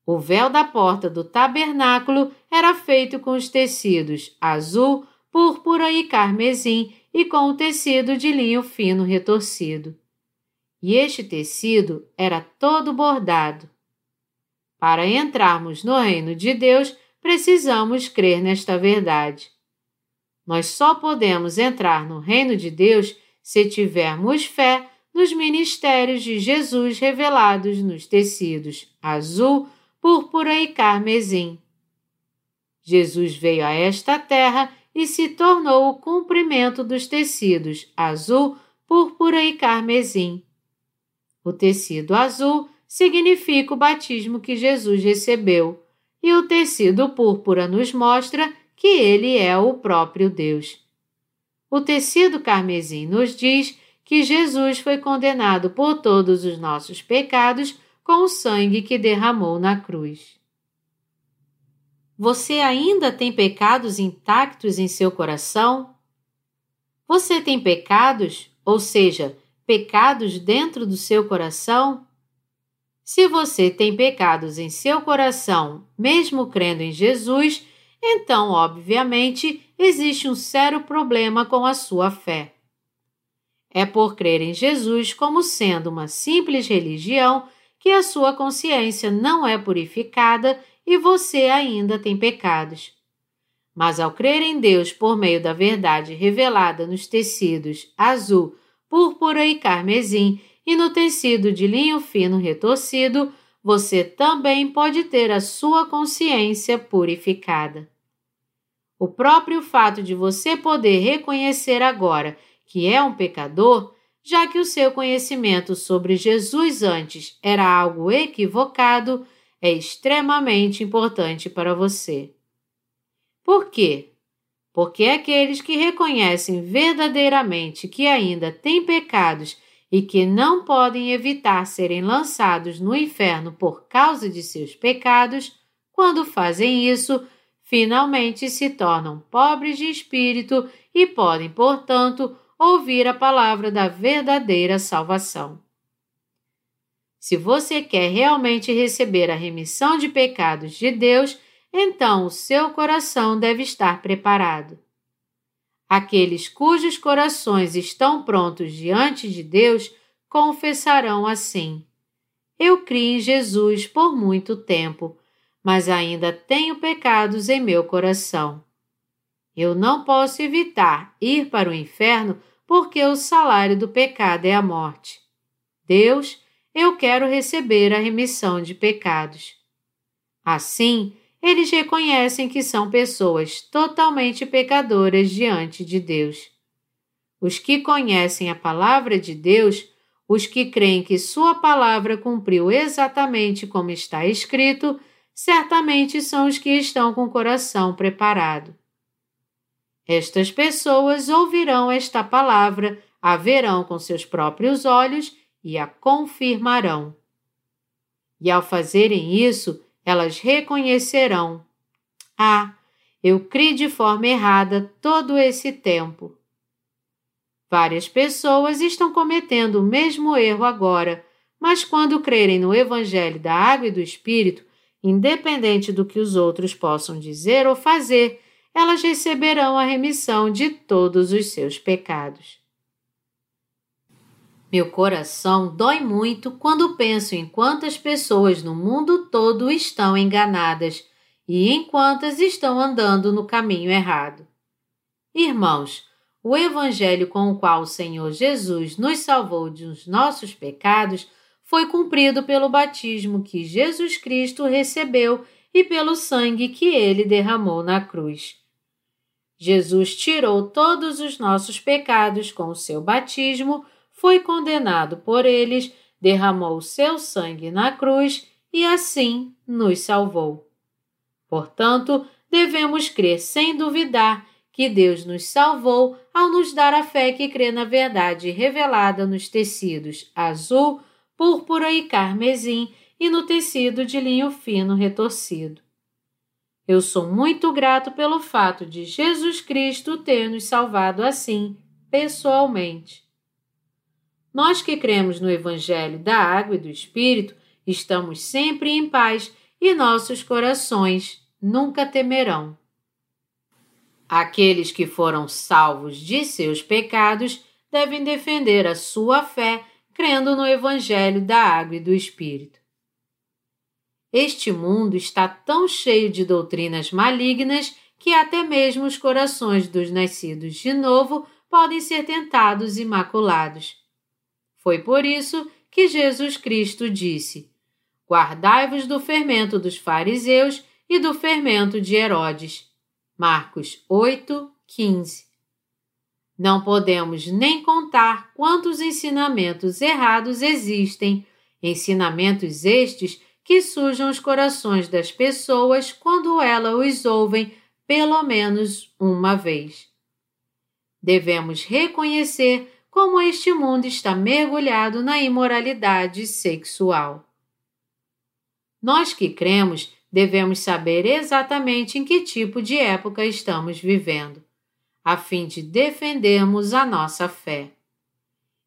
O véu da porta do tabernáculo era feito com os tecidos azul, púrpura e carmesim e com o tecido de linho fino retorcido. E este tecido era todo bordado. Para entrarmos no reino de Deus, precisamos crer nesta verdade. Nós só podemos entrar no reino de Deus se tivermos fé nos ministérios de Jesus revelados nos tecidos azul, púrpura e carmesim. Jesus veio a esta terra e se tornou o cumprimento dos tecidos azul, púrpura e carmesim. O tecido azul significa o batismo que Jesus recebeu e o tecido púrpura nos mostra que ele é o próprio Deus. O tecido carmesim nos diz que Jesus foi condenado por todos os nossos pecados com o sangue que derramou na cruz. Você ainda tem pecados intactos em seu coração? Você tem pecados, ou seja, pecados dentro do seu coração? Se você tem pecados em seu coração, mesmo crendo em Jesus, então, obviamente, existe um sério problema com a sua fé. É por crer em Jesus como sendo uma simples religião que a sua consciência não é purificada e você ainda tem pecados. Mas ao crer em Deus por meio da verdade revelada nos tecidos azul, púrpura e carmesim e no tecido de linho fino retorcido, você também pode ter a sua consciência purificada. O próprio fato de você poder reconhecer agora que é um pecador, já que o seu conhecimento sobre Jesus antes era algo equivocado, é extremamente importante para você. Por quê? Porque aqueles que reconhecem verdadeiramente que ainda têm pecados e que não podem evitar serem lançados no inferno por causa de seus pecados, quando fazem isso, finalmente se tornam pobres de espírito e podem, portanto, ouvir a palavra da verdadeira salvação. Se você quer realmente receber a remissão de pecados de Deus, então o seu coração deve estar preparado. Aqueles cujos corações estão prontos diante de Deus confessarão assim: Eu criei em Jesus por muito tempo, mas ainda tenho pecados em meu coração. Eu não posso evitar ir para o inferno porque o salário do pecado é a morte. Deus, eu quero receber a remissão de pecados. Assim, eles reconhecem que são pessoas totalmente pecadoras diante de Deus. Os que conhecem a palavra de Deus, os que creem que Sua palavra cumpriu exatamente como está escrito, certamente são os que estão com o coração preparado. Estas pessoas ouvirão esta palavra, a verão com seus próprios olhos e a confirmarão. E ao fazerem isso, elas reconhecerão: Ah, eu criei de forma errada todo esse tempo. Várias pessoas estão cometendo o mesmo erro agora, mas quando crerem no Evangelho da Água e do Espírito, independente do que os outros possam dizer ou fazer, elas receberão a remissão de todos os seus pecados. Meu coração dói muito quando penso em quantas pessoas no mundo todo estão enganadas e em quantas estão andando no caminho errado. Irmãos, o Evangelho com o qual o Senhor Jesus nos salvou de os nossos pecados foi cumprido pelo batismo que Jesus Cristo recebeu e pelo sangue que ele derramou na cruz. Jesus tirou todos os nossos pecados com o seu batismo foi condenado por eles, derramou seu sangue na cruz e assim nos salvou. Portanto, devemos crer sem duvidar que Deus nos salvou ao nos dar a fé que crê na verdade revelada nos tecidos azul, púrpura e carmesim e no tecido de linho fino retorcido. Eu sou muito grato pelo fato de Jesus Cristo ter nos salvado assim, pessoalmente. Nós que cremos no Evangelho da Água e do Espírito estamos sempre em paz e nossos corações nunca temerão. Aqueles que foram salvos de seus pecados devem defender a sua fé crendo no Evangelho da Água e do Espírito. Este mundo está tão cheio de doutrinas malignas que até mesmo os corações dos nascidos de novo podem ser tentados e maculados. Foi por isso que Jesus Cristo disse: Guardai-vos do fermento dos fariseus e do fermento de Herodes. Marcos 8, 15. Não podemos nem contar quantos ensinamentos errados existem, ensinamentos estes que sujam os corações das pessoas quando elas os ouvem pelo menos uma vez. Devemos reconhecer como este mundo está mergulhado na imoralidade sexual. Nós que cremos devemos saber exatamente em que tipo de época estamos vivendo, a fim de defendermos a nossa fé.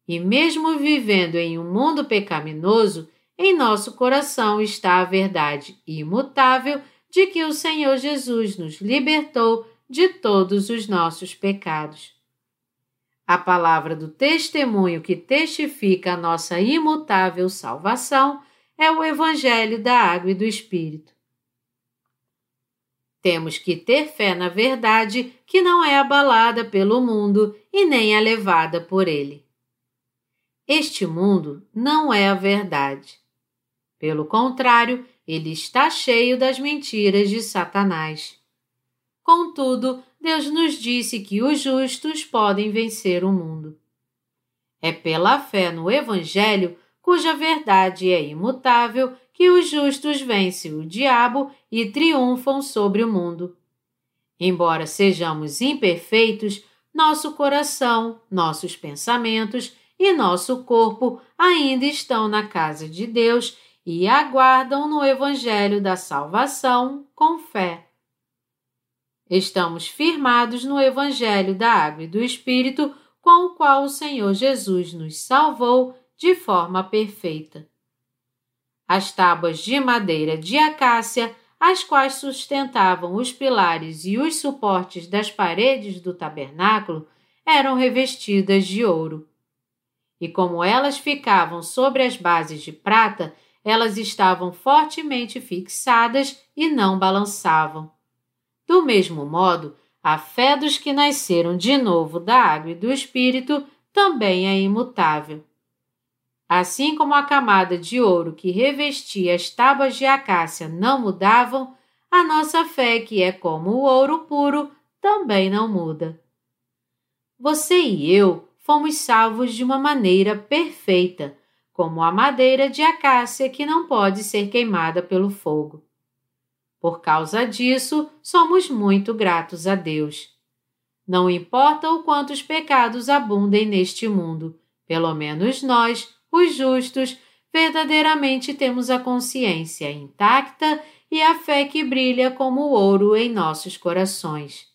E mesmo vivendo em um mundo pecaminoso, em nosso coração está a verdade imutável de que o Senhor Jesus nos libertou de todos os nossos pecados. A palavra do testemunho que testifica a nossa imutável salvação é o Evangelho da Água e do Espírito. Temos que ter fé na verdade que não é abalada pelo mundo e nem é levada por ele. Este mundo não é a verdade. Pelo contrário, ele está cheio das mentiras de Satanás. Contudo, Deus nos disse que os justos podem vencer o mundo. É pela fé no Evangelho, cuja verdade é imutável, que os justos vencem o diabo e triunfam sobre o mundo. Embora sejamos imperfeitos, nosso coração, nossos pensamentos e nosso corpo ainda estão na casa de Deus e aguardam no Evangelho da salvação com fé. Estamos firmados no Evangelho da Água e do Espírito, com o qual o Senhor Jesus nos salvou de forma perfeita. As tábuas de madeira de acácia, as quais sustentavam os pilares e os suportes das paredes do tabernáculo, eram revestidas de ouro. E como elas ficavam sobre as bases de prata, elas estavam fortemente fixadas e não balançavam. Do mesmo modo, a fé dos que nasceram de novo da água e do Espírito também é imutável. Assim como a camada de ouro que revestia as tábuas de acácia não mudavam, a nossa fé, que é como o ouro puro, também não muda. Você e eu fomos salvos de uma maneira perfeita, como a madeira de acácia que não pode ser queimada pelo fogo. Por causa disso, somos muito gratos a Deus. Não importa o quanto os pecados abundem neste mundo, pelo menos nós, os justos, verdadeiramente temos a consciência intacta e a fé que brilha como ouro em nossos corações.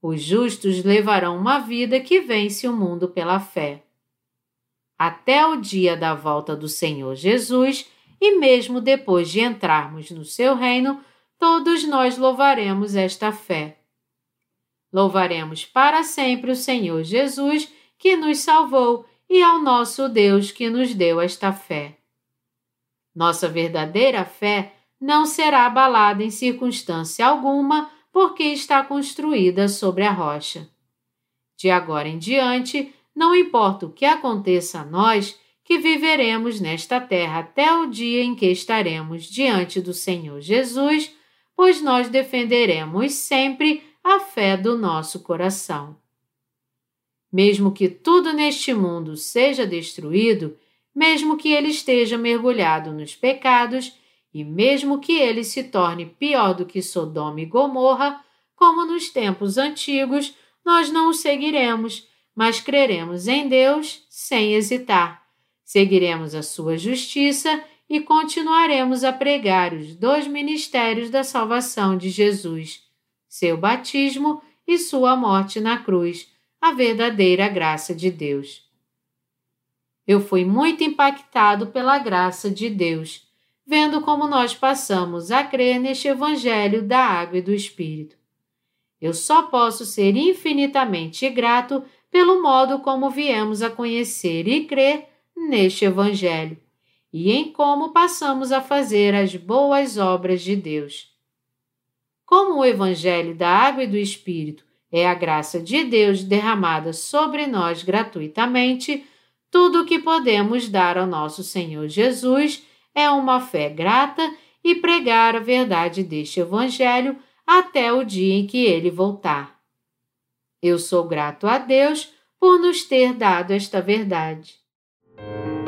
Os justos levarão uma vida que vence o mundo pela fé até o dia da volta do Senhor Jesus e mesmo depois de entrarmos no seu reino, todos nós louvaremos esta fé. Louvaremos para sempre o Senhor Jesus que nos salvou e ao nosso Deus que nos deu esta fé. Nossa verdadeira fé não será abalada em circunstância alguma, porque está construída sobre a rocha. De agora em diante, não importa o que aconteça a nós, que viveremos nesta terra até o dia em que estaremos diante do Senhor Jesus, pois nós defenderemos sempre a fé do nosso coração. Mesmo que tudo neste mundo seja destruído, mesmo que ele esteja mergulhado nos pecados, e mesmo que ele se torne pior do que Sodoma e Gomorra, como nos tempos antigos, nós não o seguiremos mas creremos em Deus sem hesitar. Seguiremos a sua justiça e continuaremos a pregar os dois ministérios da salvação de Jesus, seu batismo e sua morte na cruz, a verdadeira graça de Deus. Eu fui muito impactado pela graça de Deus, vendo como nós passamos a crer neste Evangelho da Água e do Espírito. Eu só posso ser infinitamente grato pelo modo como viemos a conhecer e crer neste Evangelho e em como passamos a fazer as boas obras de Deus. Como o Evangelho da Água e do Espírito é a graça de Deus derramada sobre nós gratuitamente, tudo o que podemos dar ao nosso Senhor Jesus é uma fé grata e pregar a verdade deste Evangelho até o dia em que ele voltar. Eu sou grato a Deus por nos ter dado esta verdade. Thank you.